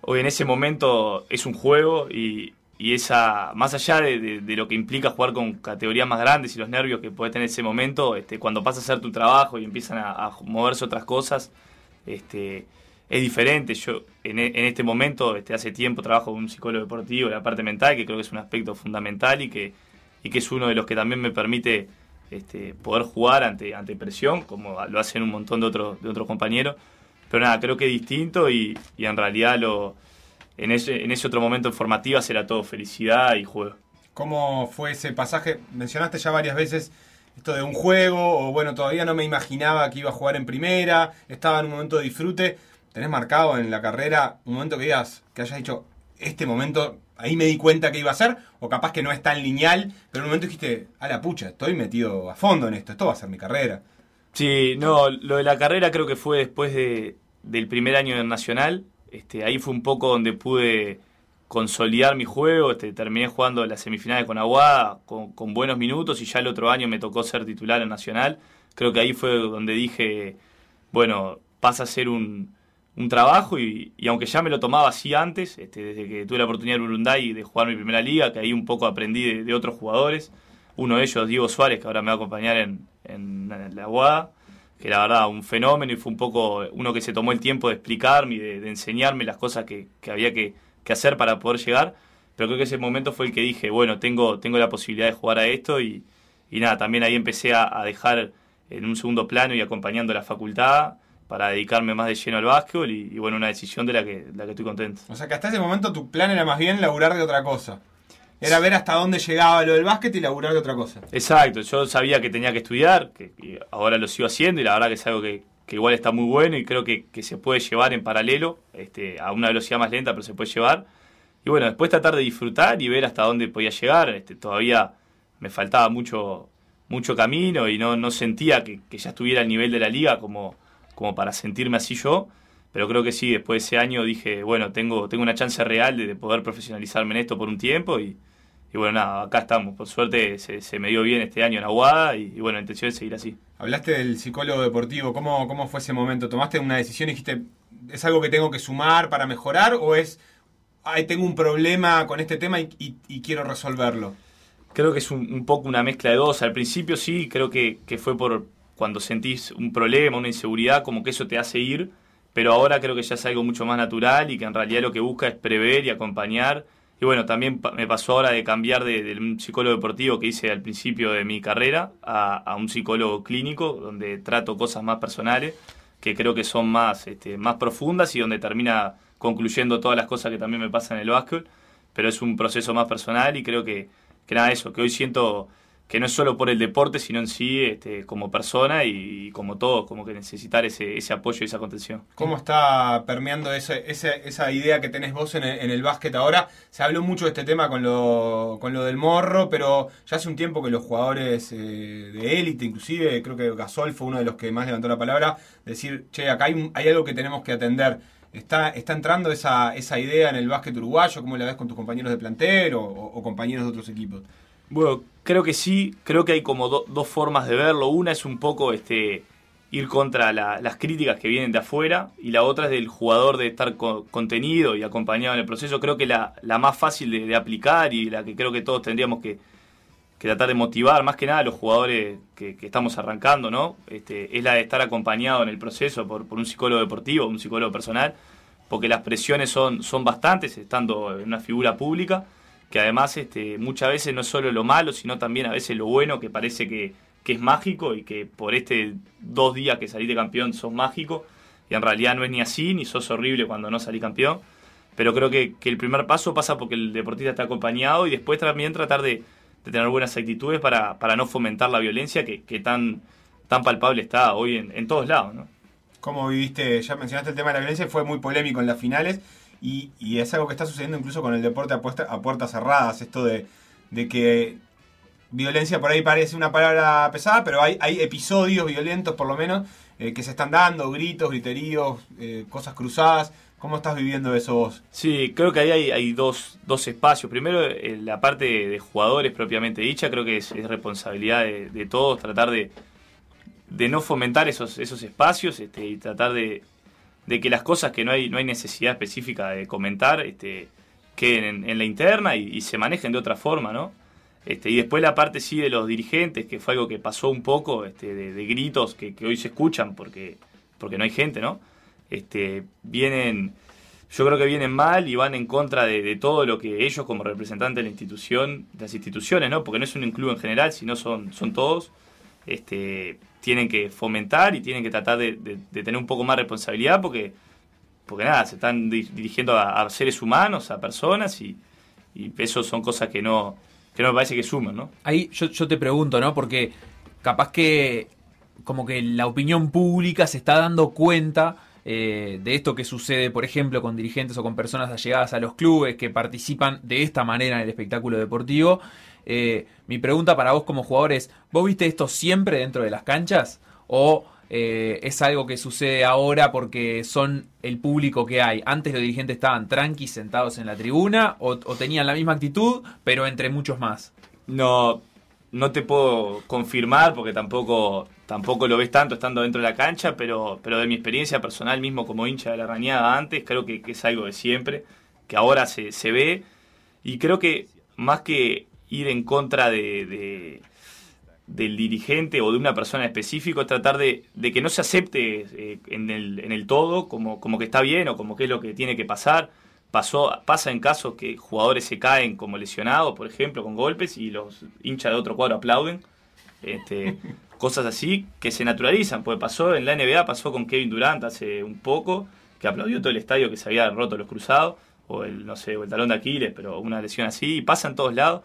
hoy en ese momento es un juego y, esa, más allá de, lo que implica jugar con categorías más grandes y los nervios que puedes tener en ese momento, este, cuando pasas a hacer tu trabajo y empiezan a moverse otras cosas, este, es diferente. Yo en, e, este momento, este, hace tiempo trabajo con un psicólogo deportivo, la parte mental, que creo que es un aspecto fundamental y que, y que es uno de los que también me permite este, poder jugar ante, ante presión, como lo hacen un montón de otros, de otros compañeros. Pero nada, creo que es distinto y, en realidad lo, en, ese, en ese otro momento en formativa será todo felicidad y juego. ¿Cómo fue ese pasaje? Mencionaste ya varias veces esto de un juego, o bueno, todavía no me imaginaba que iba a jugar en primera, estaba en un momento de disfrute. ¿Tenés marcado en la carrera un momento que digas, que hayas dicho, este momento, ahí me di cuenta que iba a ser, o capaz que no es tan lineal, pero en un momento dijiste, a la pucha, estoy metido a fondo en esto, esto va a ser mi carrera? Sí, no, lo de la carrera creo que fue después de, del primer año en Nacional, este, ahí fue un poco donde pude consolidar mi juego. Este, terminé jugando las semifinales con Aguada con, buenos minutos y ya el otro año me tocó ser titular en Nacional. Creo que ahí fue donde dije, bueno, pasa a ser un, un trabajo y, aunque ya me lo tomaba así antes, este, desde que tuve la oportunidad en Urunday de jugar mi primera liga, que ahí un poco aprendí de, otros jugadores. Uno de ellos, Diego Suárez, que ahora me va a acompañar en, en, la Aguada, que la verdad un fenómeno y fue un poco uno que se tomó el tiempo de explicarme y de, enseñarme las cosas que había que, que hacer para poder llegar. Pero creo que ese momento fue el que dije, bueno, tengo, tengo la posibilidad de jugar a esto y, nada, también ahí empecé a, dejar en un segundo plano y acompañando la facultad para dedicarme más de lleno al básquetbol y, bueno, una decisión de la que, la que estoy contento. O sea que hasta ese momento tu plan era más bien laburar de otra cosa. Era ver hasta dónde llegaba lo del básquet y laburar de otra cosa. Exacto, yo sabía que tenía que estudiar, que, ahora lo sigo haciendo y la verdad que es algo que, que igual está muy bueno y creo que, se puede llevar en paralelo, este, a una velocidad más lenta, pero se puede llevar. Y bueno, después tratar de disfrutar y ver hasta dónde podía llegar. Este, todavía me faltaba mucho, mucho camino y no, no sentía que, ya estuviera al nivel de la liga como, como para sentirme así yo. Pero creo que sí, después de ese año dije, bueno, tengo, tengo una chance real de, poder profesionalizarme en esto por un tiempo y, y bueno, nada, acá estamos. Por suerte se, se, me dio bien este año en Aguada y, y bueno, la intención es seguir así. Hablaste del psicólogo deportivo, ¿cómo, cómo fue ese momento? ¿Tomaste una decisión y dijiste, es algo que tengo que sumar para mejorar o es, ay, tengo un problema con este tema y, quiero resolverlo? Creo que es un, poco una mezcla de dos. Al principio sí, creo que, fue por cuando sentís un problema, una inseguridad, como que eso te hace ir, pero ahora creo que ya es algo mucho más natural y que en realidad lo que busca es prever y acompañar y bueno, también me pasó ahora de cambiar de, un psicólogo deportivo que hice al principio de mi carrera a, un psicólogo clínico, donde trato cosas más personales, que creo que son más, este, más profundas y donde termina concluyendo todas las cosas que también me pasan en el básquet, pero es un proceso más personal y creo que, que nada, eso, que hoy siento que no es solo por el deporte, sino en sí este, como persona y, como todo, como que necesitar ese, ese apoyo y esa contención. ¿Cómo está permeando ese, esa idea que tenés vos en el, en el, básquet ahora? Se habló mucho de este tema con lo, con lo del morro, pero ya hace un tiempo que los jugadores eh, de élite, inclusive creo que Gasol fue uno de los que más levantó la palabra, decir, che, acá hay, hay algo que tenemos que atender. ¿Está, está entrando esa, esa idea en el básquet uruguayo? ¿Cómo la ves con tus compañeros de plantel o compañeros de otros equipos? Bueno, creo que sí, creo que hay como dos formas de verlo. Una es un poco este ir contra las críticas que vienen de afuera y la otra es del jugador de estar contenido y acompañado en el proceso. Creo que la, la más fácil de, aplicar y la que creo que todos tendríamos que, tratar de motivar, más que nada a los jugadores que, estamos arrancando, ¿no? Este, es la de estar acompañado en el proceso por, por un psicólogo deportivo, un psicólogo personal, porque las presiones son, son bastantes estando en una figura pública que además este, muchas veces no es solo lo malo, sino también a veces lo bueno, que parece que, es mágico y que por este dos días que salí de campeón sos mágico, y en realidad no es ni así, ni sos horrible cuando no salí campeón, pero creo que, el primer paso pasa porque el deportista está acompañado y después también tratar de, tener buenas actitudes para, para, no fomentar la violencia que, tan, tan palpable está hoy en, en todos lados. ¿no? ¿Cómo viviste? Ya mencionaste el tema de la violencia, fue muy polémico en las finales y, es algo que está sucediendo incluso con el deporte a, puertas cerradas, esto de, que violencia por ahí parece una palabra pesada, pero hay, hay episodios violentos por lo menos eh, que se están dando, gritos, griteríos, eh, cosas cruzadas. ¿Cómo estás viviendo eso vos? Sí, creo que ahí hay, dos, dos, espacios. Primero, eh, la parte de, jugadores propiamente dicha, creo que es, responsabilidad de, todos tratar de, de no fomentar esos, esos espacios este, y tratar de, de que las cosas que no hay, no hay necesidad específica de comentar este, queden en, la interna y, se manejen de otra forma, ¿no? Este, y después la parte sí de los dirigentes, que fue algo que pasó un poco, este, de, gritos que, hoy se escuchan porque, porque no hay gente, ¿no? Este, vienen, yo creo que vienen mal y van en contra de, todo lo que ellos como representantes de la institución, de las instituciones, ¿no? Porque no es un club en general, sino son, son todos, este, tienen que fomentar y tienen que tratar de, tener un poco más responsabilidad porque, porque nada, se están dirigiendo a, seres humanos, a personas y, y eso son cosas que no, que no me parece que suman, ¿no? Ahí yo, yo te pregunto, ¿no? Porque capaz que como que la opinión pública se está dando cuenta eh, de esto que sucede, por ejemplo, con dirigentes o con personas allegadas a los clubes que participan de esta manera en el espectáculo deportivo eh, mi pregunta para vos como jugador es, ¿vos viste esto siempre dentro de las canchas? ¿O eh, es algo que sucede ahora porque son el público que hay? ¿Antes los dirigentes estaban tranqui sentados en la tribuna o, tenían la misma actitud, pero entre muchos más? No, no te puedo confirmar porque tampoco tampoco lo ves tanto estando dentro de la cancha, pero, pero de mi experiencia personal mismo como hincha de la rañada antes, creo que, es algo de siempre, que ahora se, se, ve, y creo que más que ir en contra de, del dirigente o de una persona específica es tratar de, que no se acepte eh, en, el, en el todo como, como que está bien o como que es lo que tiene que pasar. Pasó, pasa en casos que jugadores se caen como lesionados, por ejemplo, con golpes y los hinchas de otro cuadro aplauden. Este, [laughs] cosas así que se naturalizan, porque pasó en la NBA, pasó con Kevin Durant hace un poco, que aplaudió todo el estadio que se había roto los cruzados, o el, no sé, o el talón de Aquiles, pero una lesión así, y pasa en todos lados.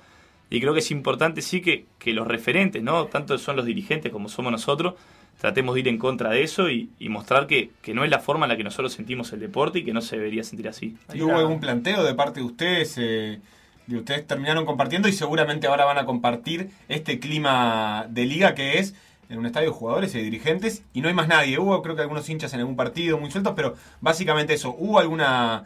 Y creo que es importante sí que, los referentes, ¿no? Tanto son los dirigentes como somos nosotros, tratemos de ir en contra de eso y, mostrar que, no es la forma en la que nosotros sentimos el deporte y que no se debería sentir así. ¿Y hubo algún planteo de parte de ustedes? Eh, de ustedes terminaron compartiendo y seguramente ahora van a compartir este clima de liga que es en un estadio de jugadores y dirigentes y no hay más nadie. Hubo creo que algunos hinchas en algún partido muy sueltos, pero básicamente eso. ¿Hubo alguna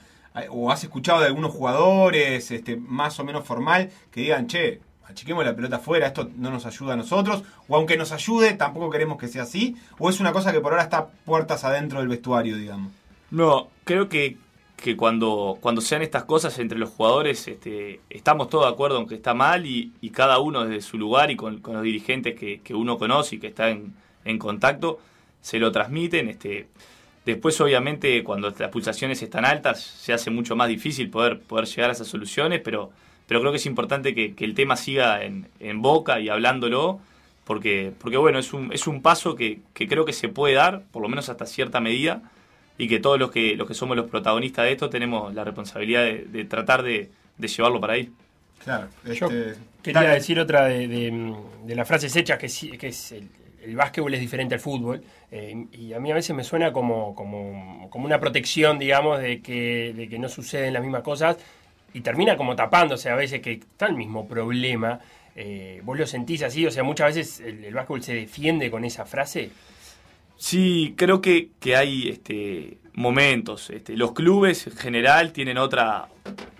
o has escuchado de algunos jugadores este, más o menos formal que digan, che, achiquemos la pelota afuera, esto no nos ayuda a nosotros, o aunque nos ayude, tampoco queremos que sea así, o es una cosa que por ahora está puertas adentro del vestuario, digamos. No, creo que, que cuando, cuando sean estas cosas entre los jugadores, este, estamos todos de acuerdo en que está mal y, cada uno desde su lugar y con, los dirigentes que, uno conoce y que está en, en contacto, se lo transmiten. Este, Después, obviamente, cuando las pulsaciones están altas, se hace mucho más difícil poder, poder llegar a esas soluciones, pero, pero creo que es importante que, el tema siga en, en, boca y hablándolo, porque, porque bueno, es un, es un paso que, creo que se puede dar, por lo menos hasta cierta medida, y que todos los que, los que somos los protagonistas de esto tenemos la responsabilidad de, tratar de, llevarlo para ahí. Claro, este, quería decir otra de, las frases hechas, que, que es el, básquetbol es diferente al fútbol, eh, y a mí a veces me suena como, como, como, una protección, digamos, de que, de que no suceden las mismas cosas, y termina como tapándose a veces que está el mismo problema. Eh, ¿Vos lo sentís así? O sea, muchas veces el, el básquetbol se defiende con esa frase. Sí, creo que, que hay este, momentos. Este, los clubes en general tienen otra,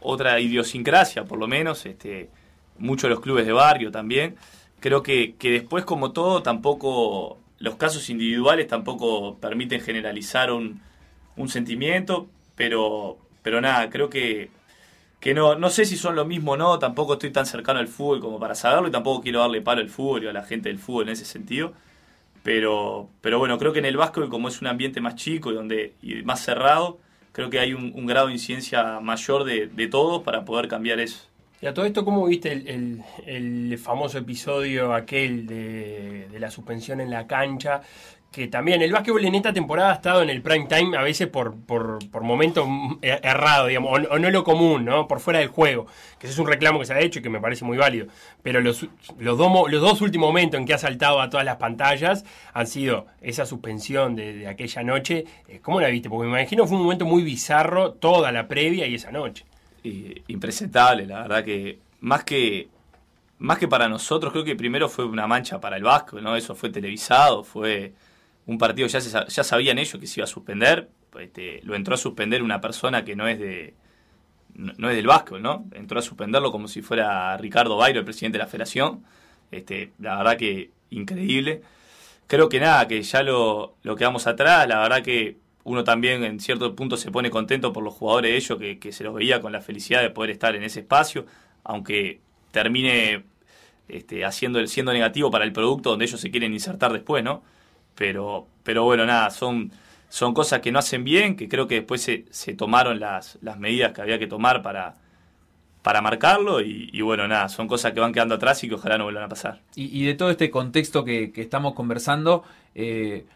otra idiosincrasia, por lo menos. Este, muchos de los clubes de barrio también. Creo que, que después, como todo, tampoco los casos individuales tampoco permiten generalizar un, un sentimiento, pero, pero nada, creo que, que no, no sé si son lo mismo o no, tampoco estoy tan cercano al fútbol como para saberlo y tampoco quiero darle palo al fútbol y a la gente del fútbol en ese sentido. Pero, pero bueno, creo que en el básquetbol, como es un ambiente más chico y, donde, y más cerrado, creo que hay un, grado de incidencia mayor de, de, todos para poder cambiar eso. Y a todo esto, ¿cómo viste el, famoso episodio aquel de, de, la suspensión en la cancha? que también el básquetbol en esta temporada ha estado en el prime time a veces por, por, por momentos errados, digamos, o, no lo común, ¿no? Por fuera del juego. Que ese es un reclamo que se ha hecho y que me parece muy válido. Pero los, los, los dos últimos momentos en que ha saltado a todas las pantallas han sido esa suspensión de, aquella noche. Eh, ¿Cómo la viste? Porque me imagino fue un momento muy bizarro toda la previa y esa noche. Impresentable, la verdad que más que más que para nosotros, creo que primero fue una mancha para el básquetbol, ¿no? Eso fue televisado, fue un partido ya, ya sabían ellos que se iba a suspender, este, lo entró a suspender una persona que no es de no, es del básquetbol, ¿no? Entró a suspenderlo como si fuera Ricardo Bairo, el presidente de la federación. Este, la verdad que increíble. Creo que nada, que ya lo, lo quedamos atrás, la verdad que uno también en cierto punto se pone contento por los jugadores de ellos, que, que se los veía con la felicidad de poder estar en ese espacio, aunque termine este, haciendo, siendo negativo para el producto donde ellos se quieren insertar después, ¿no? Pero, pero bueno, nada, son, son cosas que no hacen bien, que creo que después se, se tomaron las, las medidas que había que tomar para, para marcarlo y, bueno, nada, son cosas que van quedando atrás y que ojalá no vuelvan a pasar. Y, de todo este contexto que, que estamos conversando, eh,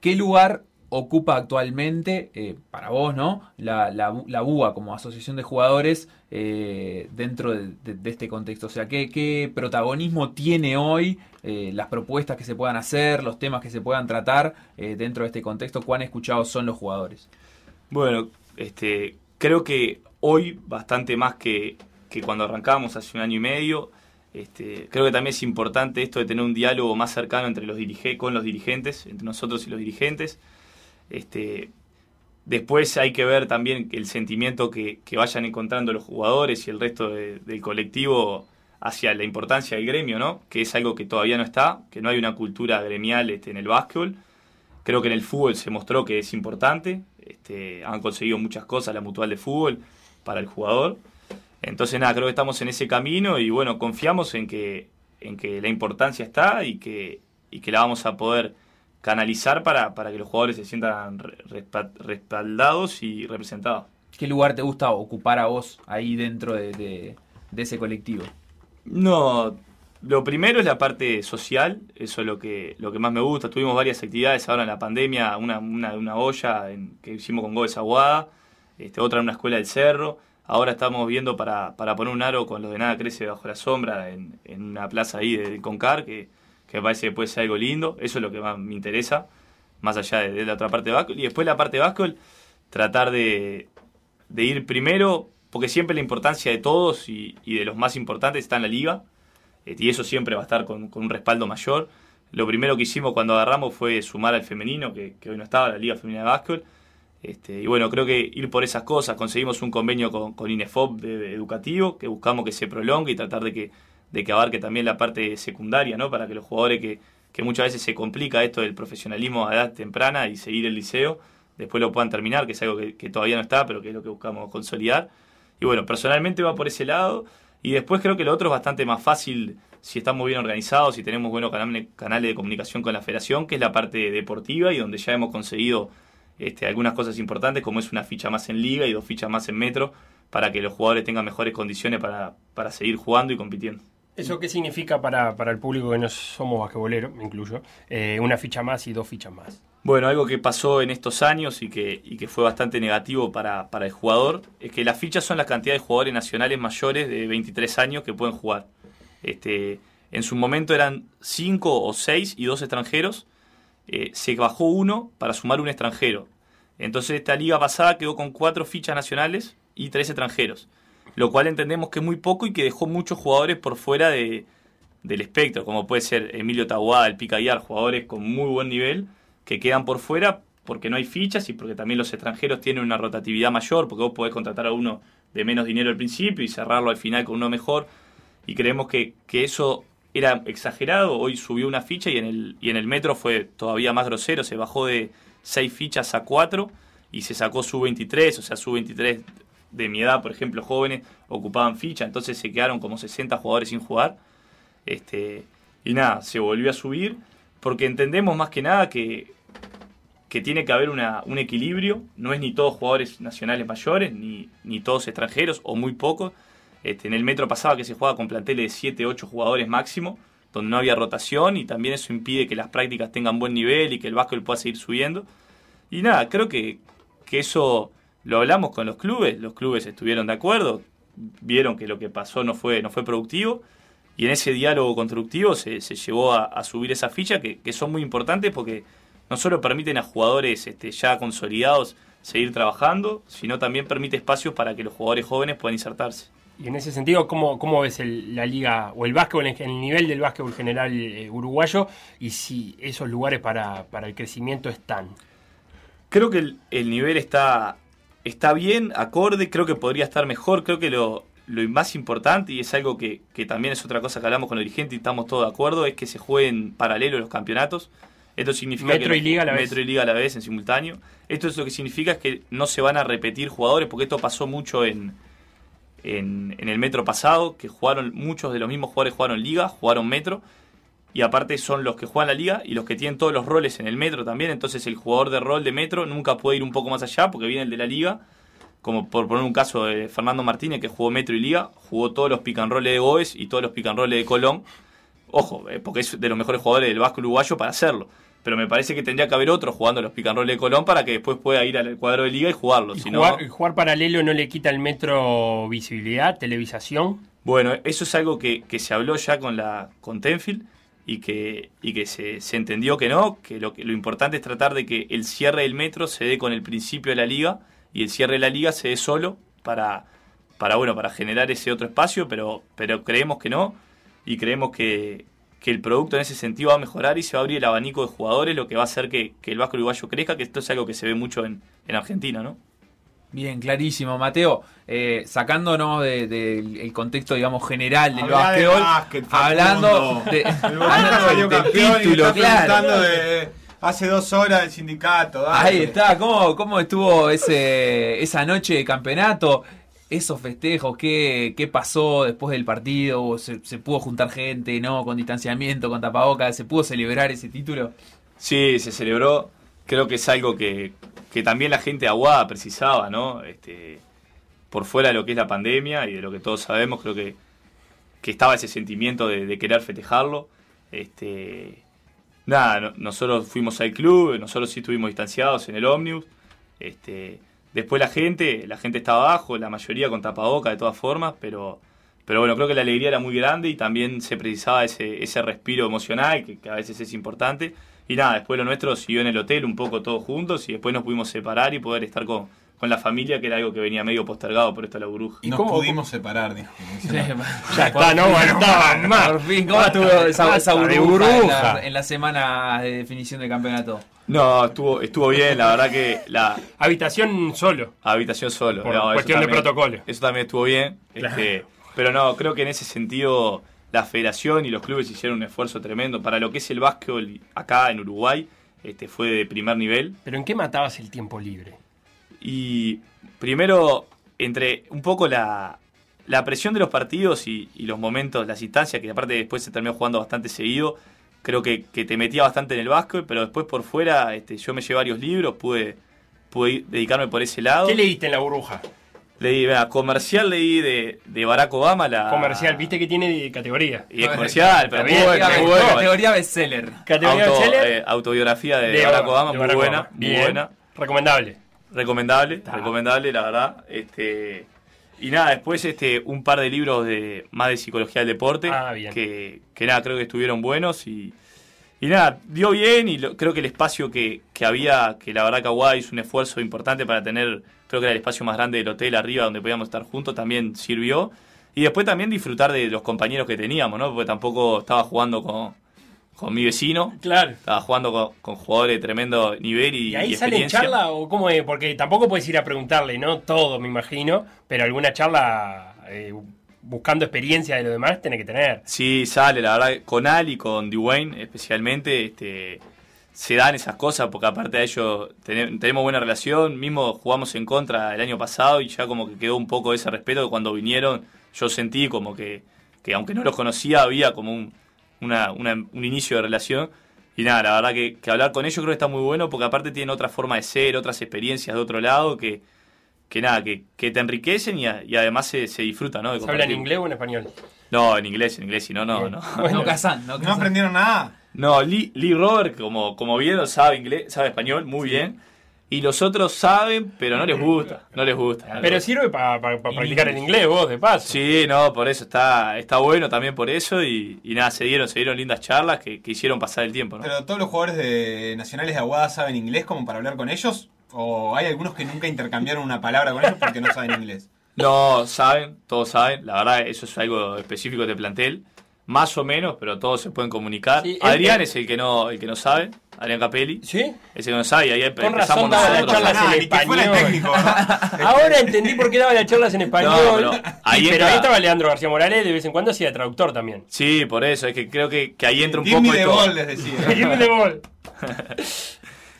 ¿qué lugar ocupa actualmente, eh, para vos, ¿no? La, la, BUA como asociación de jugadores eh, dentro de, este contexto. O sea, ¿qué, qué protagonismo tiene hoy eh, las propuestas que se puedan hacer, los temas que se puedan tratar dentro de este contexto? ¿Cuán escuchados son los jugadores? Bueno, este, creo que hoy, bastante más que, que cuando arrancábamos hace un año y medio, este, creo que también es importante esto de tener un diálogo más cercano entre los con los dirigentes, entre nosotros y los dirigentes. Este, después hay que ver también el sentimiento que, vayan encontrando los jugadores y el resto del colectivo hacia la importancia del gremio, ¿no? Que es algo que todavía no está, que no hay una cultura gremial este, en el básquetbol. Creo que en el fútbol se mostró que es importante. Este, han conseguido muchas cosas la mutual de fútbol para el jugador. Entonces, nada, creo que estamos en ese camino y bueno, confiamos en que, en que la importancia está y que, y que la vamos a poder canalizar para, para que los jugadores se sientan respaldados y representados. ¿Qué lugar te gusta ocupar a vos ahí dentro de, ese colectivo? No, lo primero es la parte social, eso es lo que, lo que más me gusta. Tuvimos varias actividades ahora en la pandemia, una, una, una olla en, que hicimos con Gómez Aguada, este, otra en una escuela del cerro. Ahora estamos viendo para, para poner un aro con los de nada crece bajo la sombra en, en una plaza ahí de Concar, que que me parece que puede ser algo lindo. Eso es lo que más me interesa, más allá de, la otra parte de básquet. Y después la parte de básquet, tratar de, ir primero, porque siempre la importancia de todos y, de los más importantes está en la liga, eh, y eso siempre va a estar con, un respaldo mayor. Lo primero que hicimos cuando agarramos fue sumar al femenino, que, hoy no estaba, la Liga Femenina de Básquet. Este, y bueno, creo que ir por esas cosas, conseguimos un convenio con, con INEFOP educativo, que buscamos que se prolongue y tratar de que de que abarque también la parte secundaria, ¿no? Para que los jugadores que, que muchas veces se complica esto del profesionalismo a edad temprana y seguir el liceo, después lo puedan terminar, que es algo que, todavía no está, pero que es lo que buscamos consolidar. Y bueno, personalmente va por ese lado. Y después creo que lo otro es bastante más fácil si estamos bien organizados, si tenemos buenos canales de comunicación con la federación, que es la parte deportiva y donde ya hemos conseguido este, algunas cosas importantes, como es una ficha más en liga y dos fichas más en metro, para que los jugadores tengan mejores condiciones para, para seguir jugando y compitiendo. ¿Eso qué significa para, el público que no somos basquetboleros, me incluyo? Eh, una ficha más y dos fichas más. Bueno, algo que pasó en estos años y que, y que fue bastante negativo para, para, el jugador es que las fichas son la cantidad de jugadores nacionales mayores de 23 años que pueden jugar. Este, en su momento eran 5 o 6 y dos extranjeros. Eh, se bajó uno para sumar un extranjero. Entonces esta liga pasada quedó con cuatro fichas nacionales y tres extranjeros. Lo cual entendemos que es muy poco y que dejó muchos jugadores por fuera de, del espectro, como puede ser Emilio Tahuada, el Picayar, jugadores con muy buen nivel que quedan por fuera porque no hay fichas y porque también los extranjeros tienen una rotatividad mayor, porque vos podés contratar a uno de menos dinero al principio y cerrarlo al final con uno mejor. Y creemos que, eso era exagerado. Hoy subió una ficha y en, el, y en el metro fue todavía más grosero. Se bajó de 6 fichas a 4 y se sacó su 23, o sea, su 23 de mi edad, por ejemplo, jóvenes, ocupaban ficha, entonces se quedaron como 60 jugadores sin jugar. Este, y nada, se volvió a subir porque entendemos más que nada que que tiene que haber una, un equilibrio, no es ni todos jugadores nacionales mayores, ni, ni todos extranjeros, o muy pocos. Este, en el metro pasaba que se jugaba con planteles de 7, 8 jugadores máximo, donde no había rotación y también eso impide que las prácticas tengan buen nivel y que el básquet pueda seguir subiendo. Y nada, creo que, que eso lo hablamos con los clubes, los clubes estuvieron de acuerdo, vieron que lo que pasó no fue, no fue productivo y en ese diálogo constructivo se, se llevó a, subir esa ficha que, que son muy importantes porque no solo permiten a jugadores este, ya consolidados seguir trabajando, sino también permite espacios para que los jugadores jóvenes puedan insertarse. Y en ese sentido, ¿cómo, cómo ves la liga o el básquetbol, el nivel del básquetbol general eh, uruguayo y si esos lugares para, el crecimiento están? Creo que el, nivel está, está bien, acorde, creo que podría estar mejor, creo que lo, más importante, y es algo que, que, también es otra cosa que hablamos con el dirigente y estamos todos de acuerdo, es que se jueguen paralelo los campeonatos. Esto significa Metro y Liga a la vez. Metro y Liga a la vez en simultáneo. Esto es lo que significa es que no se van a repetir jugadores, porque esto pasó mucho en, en, el Metro pasado, que jugaron, muchos de los mismos jugadores jugaron Liga, jugaron Metro, y aparte son los que juegan la Liga y los que tienen todos los roles en el Metro también, entonces el jugador de rol de Metro nunca puede ir un poco más allá porque viene el de la Liga, como por poner un caso de Fernando Martínez que jugó Metro y Liga, jugó todos los and de Goes y todos los and de Colón, Ojo, eh, porque es de los mejores jugadores del Vasco uruguayo para hacerlo. Pero me parece que tendría que haber otro jugando los picanroles de Colón para que después pueda ir al cuadro de liga y jugarlo. ¿Y jugar, paralelo no le quita el metro visibilidad, televisación? Bueno, eso es algo que, se habló ya con la con Tenfield y que, y que se, entendió que no, que lo, que lo importante es tratar de que el cierre del metro se dé con el principio de la liga y el cierre de la liga se dé solo para, para, bueno, para generar ese otro espacio, pero, pero creemos que no y creemos que, el producto en ese sentido va a mejorar y se va a abrir el abanico de jugadores, lo que va a hacer que, el Vasco Uruguayo crezca, que esto es algo que se ve mucho en, Argentina, ¿no? Bien, clarísimo, Mateo. Eh, sacándonos del contexto, digamos, general del básquetbol, hablando de, [laughs] título, claro. De, hace dos horas del sindicato. Ahí está, ¿Cómo, ¿cómo estuvo ese, esa noche de campeonato? esos festejos, qué, qué pasó después del partido, ¿Se, se, pudo juntar gente, ¿no? Con distanciamiento, con tapabocas, ¿se pudo celebrar ese título? Sí, se celebró. Creo que es algo que, que también la gente aguada precisaba, ¿no? Este, por fuera de lo que es la pandemia y de lo que todos sabemos, creo que, que estaba ese sentimiento de, querer festejarlo. Este, nada, nosotros fuimos al club, nosotros sí estuvimos distanciados en el ómnibus. Este, Después la gente, la gente estaba abajo, la mayoría con tapaboca de todas formas, pero, pero bueno, creo que la alegría era muy grande y también se precisaba ese, ese respiro emocional, que, a veces es importante. Y nada, después lo nuestro siguió en el hotel un poco todos juntos y después nos pudimos separar y poder estar con, con la familia, que era algo que venía medio postergado por esto de la burbuja. Y nos pudimos separar, dijo. [laughs] ya está, no aguantaba más. Por fin, ¿cómo estuvo esa, esa burbuja en la, semana de definición del campeonato? No, estuvo, estuvo bien, la verdad que la... Habitación solo. Habitación solo. Por cuestión de protocolo. Eso también estuvo bien. Este, pero no, creo que en ese sentido la federación y los clubes hicieron un esfuerzo tremendo para lo que es el básquetbol acá en Uruguay. Este, fue de primer nivel. ¿Pero en qué matabas el tiempo libre? Y primero, entre un poco la, presión de los partidos y, los momentos, las instancias, que aparte después se terminó jugando bastante seguido, creo que, te metía bastante en el básquet, pero después por fuera este, yo me llevé varios libros, pude, pude dedicarme por ese lado. ¿Qué leíste en la burbuja? Leí, vea, comercial leí de, de Barack Obama. La... Comercial, viste que tiene categoría. Y es comercial, pero muy bueno, Categoría bestseller. Categoría Auto, bestseller. Eh, autobiografía de, Barack Obama, muy buena, muy buena. Recomendable. Recomendable, recomendable, la verdad. Este, y nada, después este, un par de libros de más de psicología del deporte. Ah, que, que nada, creo que estuvieron buenos y y nada, dio bien y creo que el espacio que, que, había, que la verdad Kawhi hizo un esfuerzo importante para tener, creo que era el espacio más grande del hotel arriba donde podíamos estar juntos, también sirvió. Y después también disfrutar de los compañeros que teníamos, ¿no? Porque tampoco estaba jugando con, con mi vecino. Claro. Estaba jugando con, jugadores de tremendo nivel y, ¿Y ahí sale charla o cómo es? Porque tampoco puedes ir a preguntarle, ¿no? Todo, me imagino, pero alguna charla... Eh, buscando experiencia de lo demás, tiene que tener. Sí, sale, la verdad, con Ali, con Dwayne especialmente, este, se dan esas cosas, porque aparte de ellos tenemos buena relación, mismo jugamos en contra el año pasado y ya como que quedó un poco ese respeto que cuando vinieron yo sentí como que, que aunque no los conocía había como un, una, un inicio de relación. Y nada, la verdad que, que hablar con ellos creo que está muy bueno porque aparte tienen otra forma de ser, otras experiencias de otro lado que, que nada, que, que te enriquecen y, además se, se disfruta, ¿no? ¿Se habla en inglés o en español? No, en inglés, en inglés, si no, no, no. no, casan, no, no, aprendieron nada. No, Lee, Lee Robert, como, como vieron, sabe inglés, sabe español muy bien. Y los otros saben, pero no les gusta, no les gusta. Pero sirve para practicar el inglés vos, de paso. Sí, no, por eso está, está bueno también por eso y, nada, se dieron, se dieron lindas charlas que, que, hicieron pasar el tiempo, ¿no? Pero todos los jugadores de nacionales de Aguada saben inglés como para hablar con ellos. ¿O hay algunos que nunca intercambiaron una palabra con ellos porque no saben inglés? No, saben, todos saben. La verdad, eso es algo específico de plantel. Más o menos, pero todos se pueden comunicar. Adrián es el que no el que no sabe. Adrián Capelli. ¿Sí? Es el que no sabe y ahí empezamos Con razón daba las charlas en español. Técnico, [laughs] Ahora entendí por qué daba las charlas en español. pero, ahí, pero ahí, estaba Leandro García Morales, de vez en cuando hacía traductor también. Sí, por eso. Es que creo que, que ahí entra un poco... de gol, les decía. [laughs] de gol. [laughs]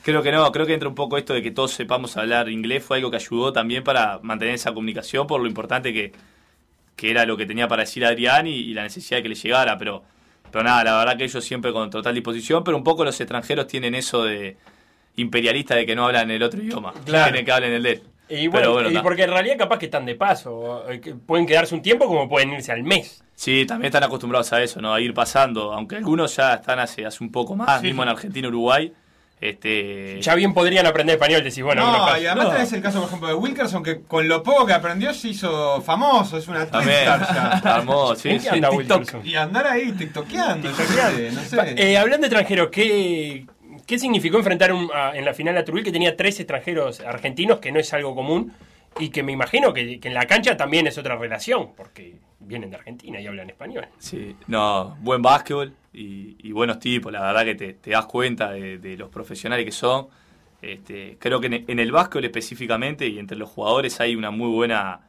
Creo que no, creo que entra un poco esto de que todos sepamos hablar inglés, fue algo que ayudó también para mantener esa comunicación por lo importante que, que era lo que tenía para decir Adrián y, la necesidad de que le llegara, pero, pero nada, la verdad que ellos siempre con total disposición, pero un poco los extranjeros tienen eso de imperialista de que no hablan el otro idioma, tienen que hablen el de él. Y, bueno, y porque en realidad capaz que están de paso, pueden quedarse un tiempo como pueden irse al mes. Sí, también están acostumbrados a eso, ¿no? A ir pasando, aunque algunos ya están hace, hace un poco más, mismo en Argentina, Uruguay, este... Ya bien podrían aprender español, decís, bueno, no, y además tenés el caso, por ejemplo, de Wilkerson, que con lo poco que aprendió se hizo famoso, es una twitstar ya. [laughs] Famoso, sí, sí. Anda y andar ahí tiktokeando, no sé. Eh, hablando de extranjeros, ¿qué, ¿qué significó enfrentar en la final a Trujillo que tenía tres extranjeros argentinos, que no es algo común? Y que me imagino que, en la cancha también es otra relación, porque vienen de Argentina y hablan español. Sí, no, buen básquetbol y, buenos tipos, la verdad que te, das cuenta de, los profesionales que son. Este, creo que en, en el básquetbol específicamente y entre los jugadores hay una muy buena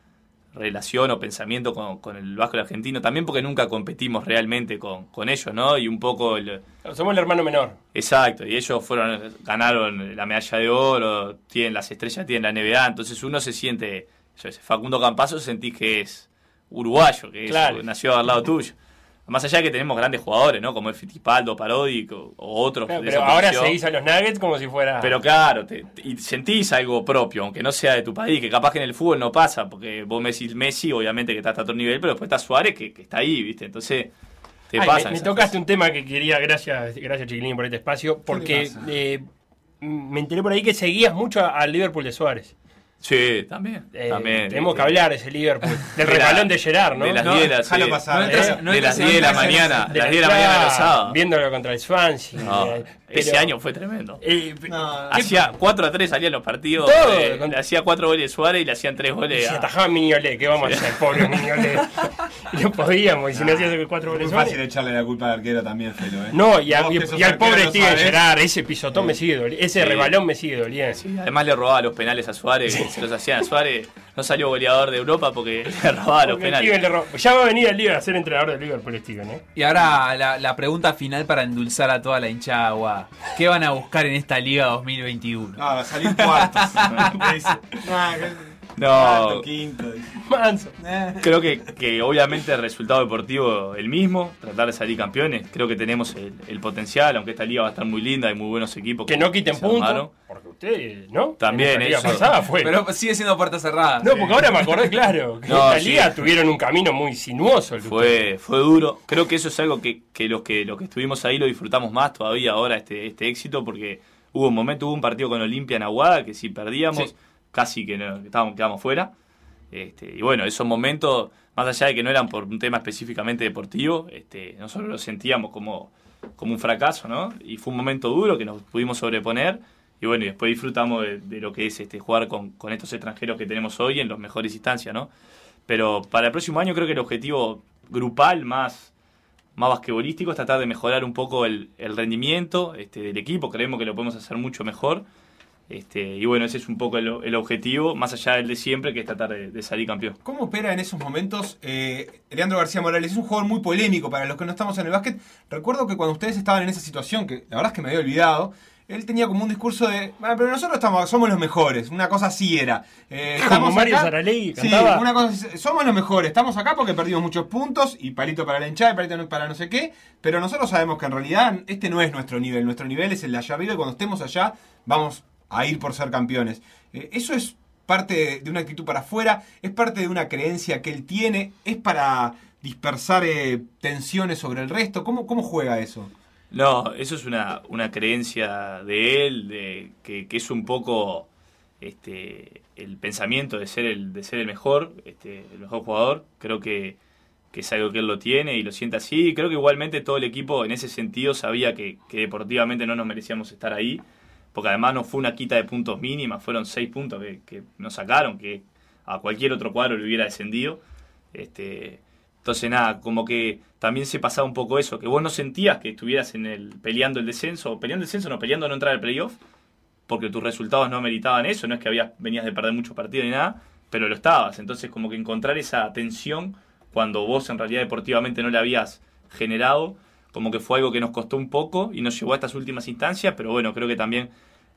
relación o pensamiento con, con el Vasco argentino, también porque nunca competimos realmente con, con ellos, ¿no? Y un poco... El, Somos el hermano menor. Exacto, y ellos fueron ganaron la medalla de oro, tienen las estrellas, tienen la NBA, entonces uno se siente... Yo Facundo Campazo sentís que es uruguayo, que nació al lado tuyo. Más allá de que tenemos grandes jugadores, ¿no? Como el Fittipaldo, Parodi o, otros. pero ahora seguís a los Nuggets como si fuera. Pero claro, te, y sentís algo propio, aunque no sea de tu país, que capaz que en el fútbol no pasa, porque vos Messi, Messi obviamente que está hasta otro nivel, pero después está Suárez que, está ahí, ¿viste? Entonces. Te pasa me, tocaste un tema que quería, gracias, gracias Chiquilín por este espacio, porque eh, me enteré por ahí que seguías mucho al Liverpool de Suárez. Sí, también. Eh, también tenemos que hablar de ese Liverpool. [laughs] Del regalón de Gerard, ¿no? De las 10 de, la, de las 10 de la mañana. De las 10 de la mañana de los sábados. Viéndolo contra el Swansea. Eh, ese año fue tremendo. Eh, hacía 4 a 3 salían los partidos. Eh, le hacía 4 goles Suárez y le hacían 3 goles. Se atajaba Miñolé, ¿qué vamos a hacer, pobre Miñolé? [laughs] no podíamos, y si no hacías 4 goles Es fácil echarle la culpa al arquero también, Felo. ¿eh? No, y, al pobre Steven Gerard, ese pisotón me sigue doliendo, ese rebalón me sigue doliendo. además le robaba los penales a Suárez, se los hacían a Suárez. No salió goleador de Europa porque [laughs] le robaba los penales. Ya va a venir el Liga a ser entrenador del Liverpool, Steven, ¿eh? Y ahora la, la pregunta final para endulzar a toda la hinchada ¿Qué van a buscar en esta Liga 2021? Ah, salir cuartos. [laughs] no, quinto. Creo que, que, obviamente el resultado deportivo el mismo, tratar de salir campeones. Creo que tenemos el, potencial, aunque esta liga va a estar muy linda, hay muy buenos equipos. Que, no quiten puntos, porque usted, ¿no? También, eso. Pasada fue. Pero sigue siendo puerta cerrada. No, porque ahora me acordé, claro, que no, en liga tuvieron un camino muy sinuoso. Fue, fue duro. Creo que eso es algo que, que, los que los que estuvimos ahí lo disfrutamos más todavía ahora, este, este éxito, porque hubo un momento, hubo un partido con Olimpia en Aguada que si perdíamos, casi que, no, estábamos, quedamos fuera. Este, y bueno, esos momentos, más allá de que no eran por un tema específicamente deportivo, este, nosotros lo sentíamos como, como un fracaso, ¿no? Y fue un momento duro que nos pudimos sobreponer. Y bueno, y después disfrutamos de, lo que es este jugar con, con, estos extranjeros que tenemos hoy en las mejores instancias, ¿no? Pero para el próximo año creo que el objetivo grupal más, más basquetbolístico es tratar de mejorar un poco el, rendimiento este, del equipo. Creemos que lo podemos hacer mucho mejor este, y bueno, ese es un poco el, objetivo, más allá del de siempre, que es tratar de, salir campeón. ¿Cómo opera en esos momentos eh, Leandro García Morales? Es un jugador muy polémico para los que no estamos en el básquet. Recuerdo que cuando ustedes estaban en esa situación, que la verdad es que me había olvidado, él tenía como un discurso de, bueno, pero nosotros estamos, somos los mejores, una cosa así era. Eh, como Mario Saralegui Sí, una cosa, somos los mejores, estamos acá porque perdimos muchos puntos y palito para la hinchada y palito para no sé qué, pero nosotros sabemos que en realidad este no es nuestro nivel, nuestro nivel es el de allá arriba y cuando estemos allá vamos a ir por ser campeones. Eh, eso es parte de una actitud para afuera, es parte de una creencia que él tiene, es para dispersar eh, tensiones sobre el resto. ¿Cómo, ¿Cómo juega eso? No, eso es una, una creencia de él, de que, es un poco este, el pensamiento de ser el, de ser el mejor, este, el mejor jugador. Creo que, que es algo que él lo tiene y lo siente así. Creo que igualmente todo el equipo en ese sentido sabía que, que deportivamente no nos merecíamos estar ahí porque además no fue una quita de puntos mínima, fueron seis puntos que, nos sacaron, que a cualquier otro cuadro le hubiera descendido. Este, entonces nada, como que también se pasaba un poco eso, que vos no sentías que estuvieras en el peleando el descenso, o peleando el descenso, no peleando no entrar al playoff, porque tus resultados no meritaban eso, no es que habías, venías de perder muchos partidos ni nada, pero lo estabas. Entonces como que encontrar esa tensión cuando vos en realidad deportivamente no la habías generado, como que fue algo que nos costó un poco y nos llevó a estas últimas instancias, pero bueno, creo que también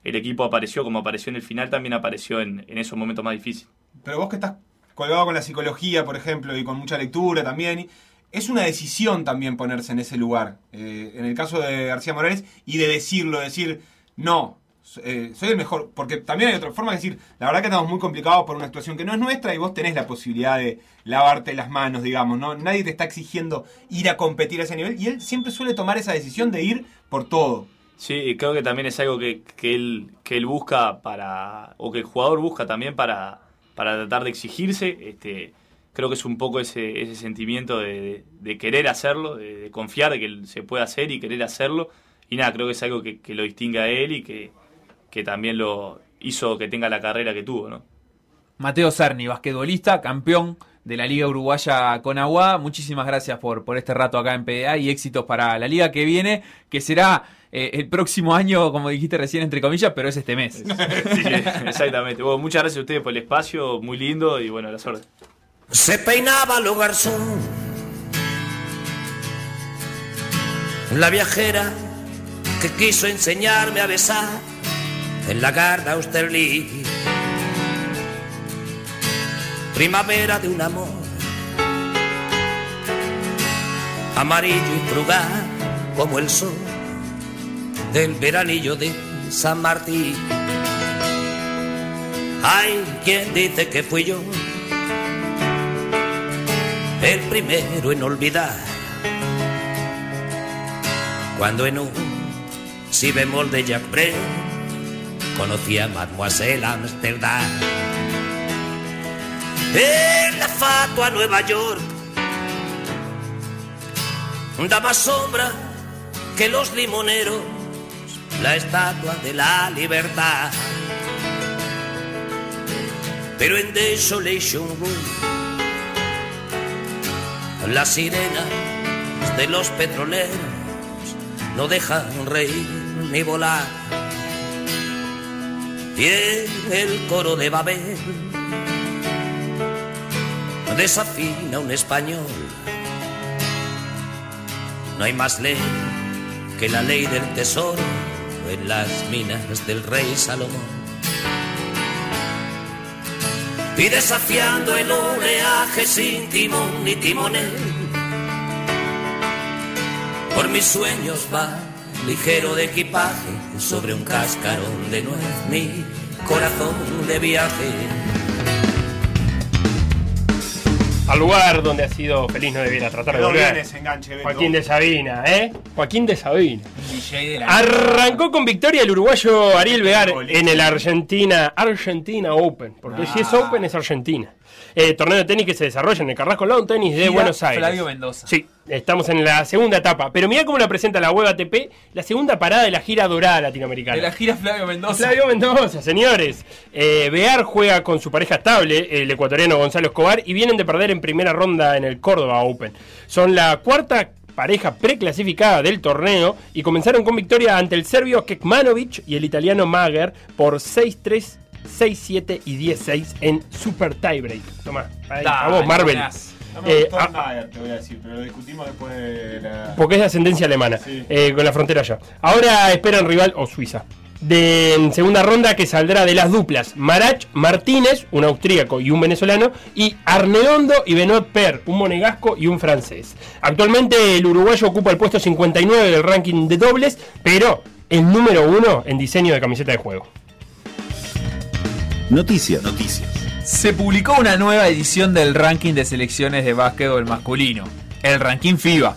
el equipo apareció, como apareció en el final, también apareció en, esos momentos más difíciles. Pero vos que estás colgado con la psicología, por ejemplo, y con mucha lectura también, es una decisión también ponerse en ese lugar. Eh, en el caso de García Morales, y de decirlo, decir, no, eh, soy el mejor. Porque también hay otra forma de decir, la verdad que estamos muy complicados por una actuación que no es nuestra y vos tenés la posibilidad de lavarte las manos, digamos, ¿no? Nadie te está exigiendo ir a competir a ese nivel y él siempre suele tomar esa decisión de ir por todo. Sí, creo que también es algo que, que, él, que él busca para, o que el jugador busca también para, para tratar de exigirse. Este, creo que es un poco ese, ese sentimiento de, de, querer hacerlo, de, confiar de que se puede hacer y querer hacerlo. Y nada, creo que es algo que, que lo distingue a él y que, que también lo hizo que tenga la carrera que tuvo, ¿no? Mateo Cerni, basquetbolista, campeón de la Liga Uruguaya con Agua. Muchísimas gracias por, por este rato acá en PDA y éxitos para la liga que viene, que será eh, el próximo año, como dijiste recién, entre comillas, pero es este mes. [laughs] sí, exactamente. muchas gracias a ustedes por el espacio, muy lindo y bueno, la suerte. Se peinaba lo garzón, la viajera que quiso enseñarme a besar en la Garda Austerlitz. Primavera de un amor, amarillo y frugal como el sol del veranillo de San Martín. Hay quien dice que fui yo el primero en olvidar cuando en un si bemol de Jack conocí a Mademoiselle Amsterdam. En la fatua Nueva York da más sombra que los limoneros, la estatua de la libertad. Pero en Desolation Room, las sirenas de los petroleros no dejan reír ni volar en el coro de Babel desafina un español. No hay más ley que la ley del tesoro en las minas del rey Salomón. Y desafiando el oleaje sin timón ni timonel, por mis sueños va ligero de equipaje sobre un cascarón de nuez, mi corazón de viaje. Al lugar donde ha sido feliz no debiera tratar de volver. Joaquín de Sabina, ¿eh? Joaquín de Sabina. Arrancó con victoria el uruguayo Ariel Vegar en el Argentina Argentina Open, porque si es ah. Open es Argentina. Eh, torneo de tenis que se desarrolla en el Carrasco Lawn Tenis de Buenos Aires. Flavio Mendoza. Sí, estamos en la segunda etapa. Pero mira cómo la presenta la web ATP, la segunda parada de la gira dorada latinoamericana. De la gira Flavio Mendoza. Flavio Mendoza, señores. Eh, Bear juega con su pareja estable, el ecuatoriano Gonzalo Escobar, y vienen de perder en primera ronda en el Córdoba Open. Son la cuarta pareja preclasificada del torneo y comenzaron con victoria ante el serbio Kekmanovic y el italiano Mager por 6-3 6-7 y 10-6 en Super Tiebreak. Toma, a vos, Marvel. No me eh, ah, nada, te voy a decir, pero lo discutimos después de la. Porque es de ascendencia alemana, eh, con la frontera allá. Ahora esperan rival o Suiza. De en segunda ronda que saldrá de las duplas Marach Martínez, un austríaco y un venezolano, y Arnedondo y Benoit Per, un monegasco y un francés. Actualmente el uruguayo ocupa el puesto 59 del ranking de dobles, pero el número uno en diseño de camiseta de juego. Noticias. Noticias. Se publicó una nueva edición del ranking de selecciones de básquetbol masculino. El ranking FIBA.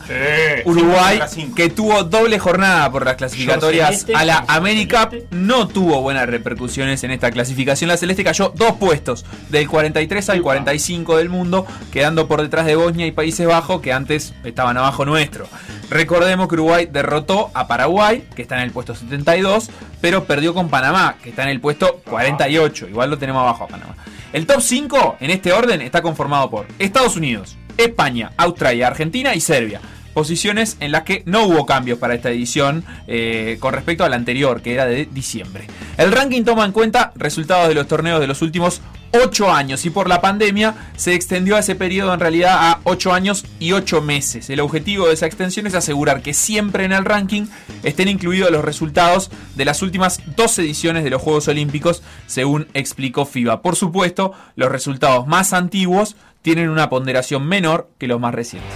Uruguay, que tuvo doble jornada por las clasificatorias a la América, no tuvo buenas repercusiones en esta clasificación. La Celeste cayó dos puestos, del 43 al 45 del mundo, quedando por detrás de Bosnia y Países Bajos, que antes estaban abajo nuestro. Recordemos que Uruguay derrotó a Paraguay, que está en el puesto 72, pero perdió con Panamá, que está en el puesto 48. Igual lo tenemos abajo a Panamá. El top 5 en este orden está conformado por Estados Unidos, España, Australia, Argentina y Serbia. Posiciones en las que no hubo cambios para esta edición eh, con respecto a la anterior, que era de diciembre. El ranking toma en cuenta resultados de los torneos de los últimos 8 años y por la pandemia se extendió ese periodo en realidad a 8 años y 8 meses. El objetivo de esa extensión es asegurar que siempre en el ranking estén incluidos los resultados de las últimas dos ediciones de los Juegos Olímpicos, según explicó FIBA. Por supuesto, los resultados más antiguos tienen una ponderación menor que los más recientes.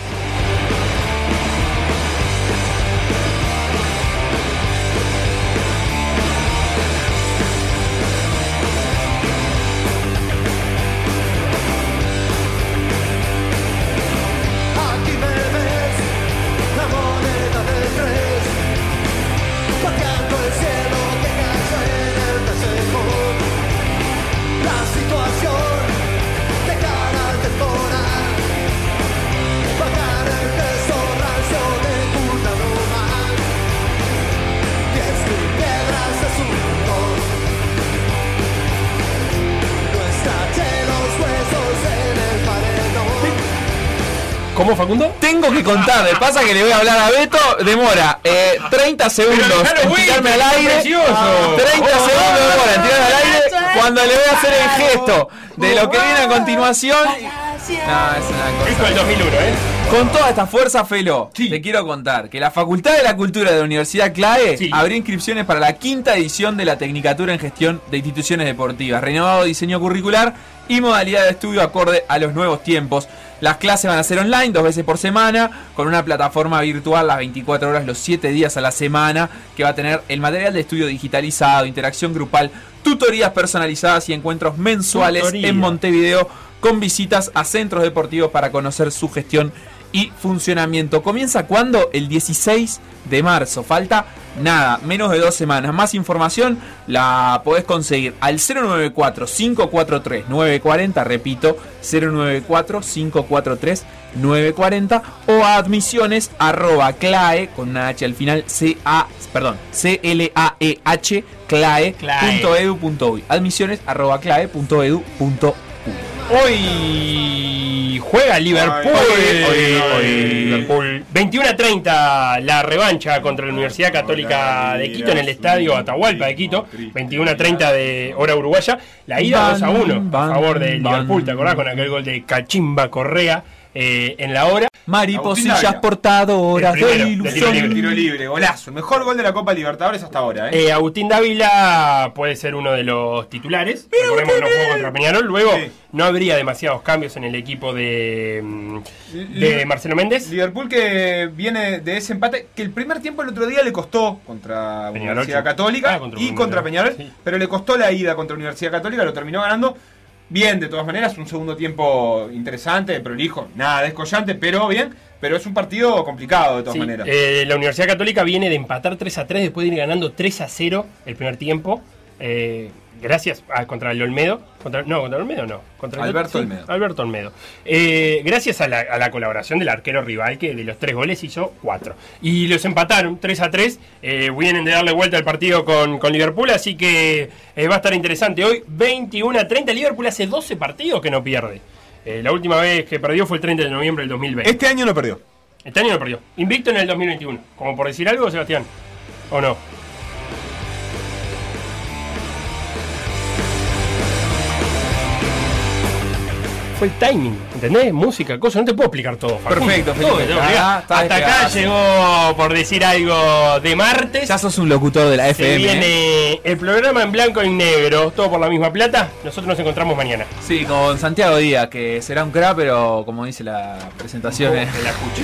Tengo que contar. Pasa que le voy a hablar a Beto. Demora 30 eh, segundos en tirarme al aire. 30 segundos demora en tirarme al aire. Cuando le voy a hacer el gesto de lo que viene a continuación. No, es una cosa. el 2001, ¿eh? Con toda esta fuerza, Felo, te quiero contar que la Facultad de la Cultura de la Universidad CLAE abrió inscripciones para la quinta edición de la Tecnicatura en Gestión de Instituciones Deportivas, renovado diseño curricular y modalidad de estudio acorde a los nuevos tiempos. Las clases van a ser online dos veces por semana, con una plataforma virtual las 24 horas, los 7 días a la semana, que va a tener el material de estudio digitalizado, interacción grupal, tutorías personalizadas y encuentros mensuales en Montevideo con visitas a centros deportivos para conocer su gestión y funcionamiento. ¿Comienza cuándo? El 16 de marzo. Falta nada, menos de dos semanas. Más información la podés conseguir al 094-543-940, repito, 094-543-940 o a admisiones arroba clae con una H al final, C-A, perdón, C-L-A-E-H, clae.edu.uy. Admisiones arroba clae.edu.uy. Hoy juega Liverpool. Liverpool. 21 a 30 la revancha contra la Universidad Católica de Quito en el estadio Atahualpa de Quito. 21 a 30 de hora uruguaya. La ida 2 a 1 a favor de Liverpool. ¿Te acordás con aquel gol de Cachimba Correa? Eh, en la hora. Mariposillas portadoras de ilusión. Tiro, tiro libre, golazo. El mejor gol de la Copa Libertadores hasta ahora. ¿eh? eh Agustín Dávila puede ser uno de los titulares. Recordemos que no jugó contra Peñarol. Luego no habría demasiados cambios en el equipo de, mm, de Marcelo Méndez. Liverpool que viene de ese empate que el primer tiempo el otro día le costó contra Universidad Católica ah, y contra Peñarol, pero le costó la ida contra Universidad Católica, lo terminó ganando bien de todas maneras, un segundo tiempo interesante, prolijo, nada descollante, pero bien. Pero es un partido complicado de todas maneras. Eh, la Universidad Católica viene de empatar 3 a 3 después de ir ganando 3 a 0 el primer tiempo. Eh, gracias a, contra el Olmedo. Contra, no, contra el Olmedo no. Contra Alberto Olmedo. Alberto Olmedo. Eh, gracias a la, colaboración del arquero rival que de los tres goles hizo cuatro. Y los empataron 3 a 3. Eh, vienen de darle vuelta al partido con, con Liverpool, así que eh, va a estar interesante. Hoy 21 a 30. Liverpool hace 12 partidos que no pierde. la última vez que perdió fue el 30 de noviembre del 2020. Este año no perdió. Este año no perdió. Invicto en el 2021. Como por decir algo, Sebastián. ¿O no? Fue el timing, ¿entendés? Música, cosas, no te puedo explicar todo. Perfecto, Felipe. hasta acá llegó, por decir algo, de martes. Ya sos un locutor de la FM. Se viene ¿eh? el programa en blanco y negro, todo por la misma plata. Nosotros nos encontramos mañana. Sí, con Santiago Díaz, que será un crack, pero como dice la presentación, es... la escuché.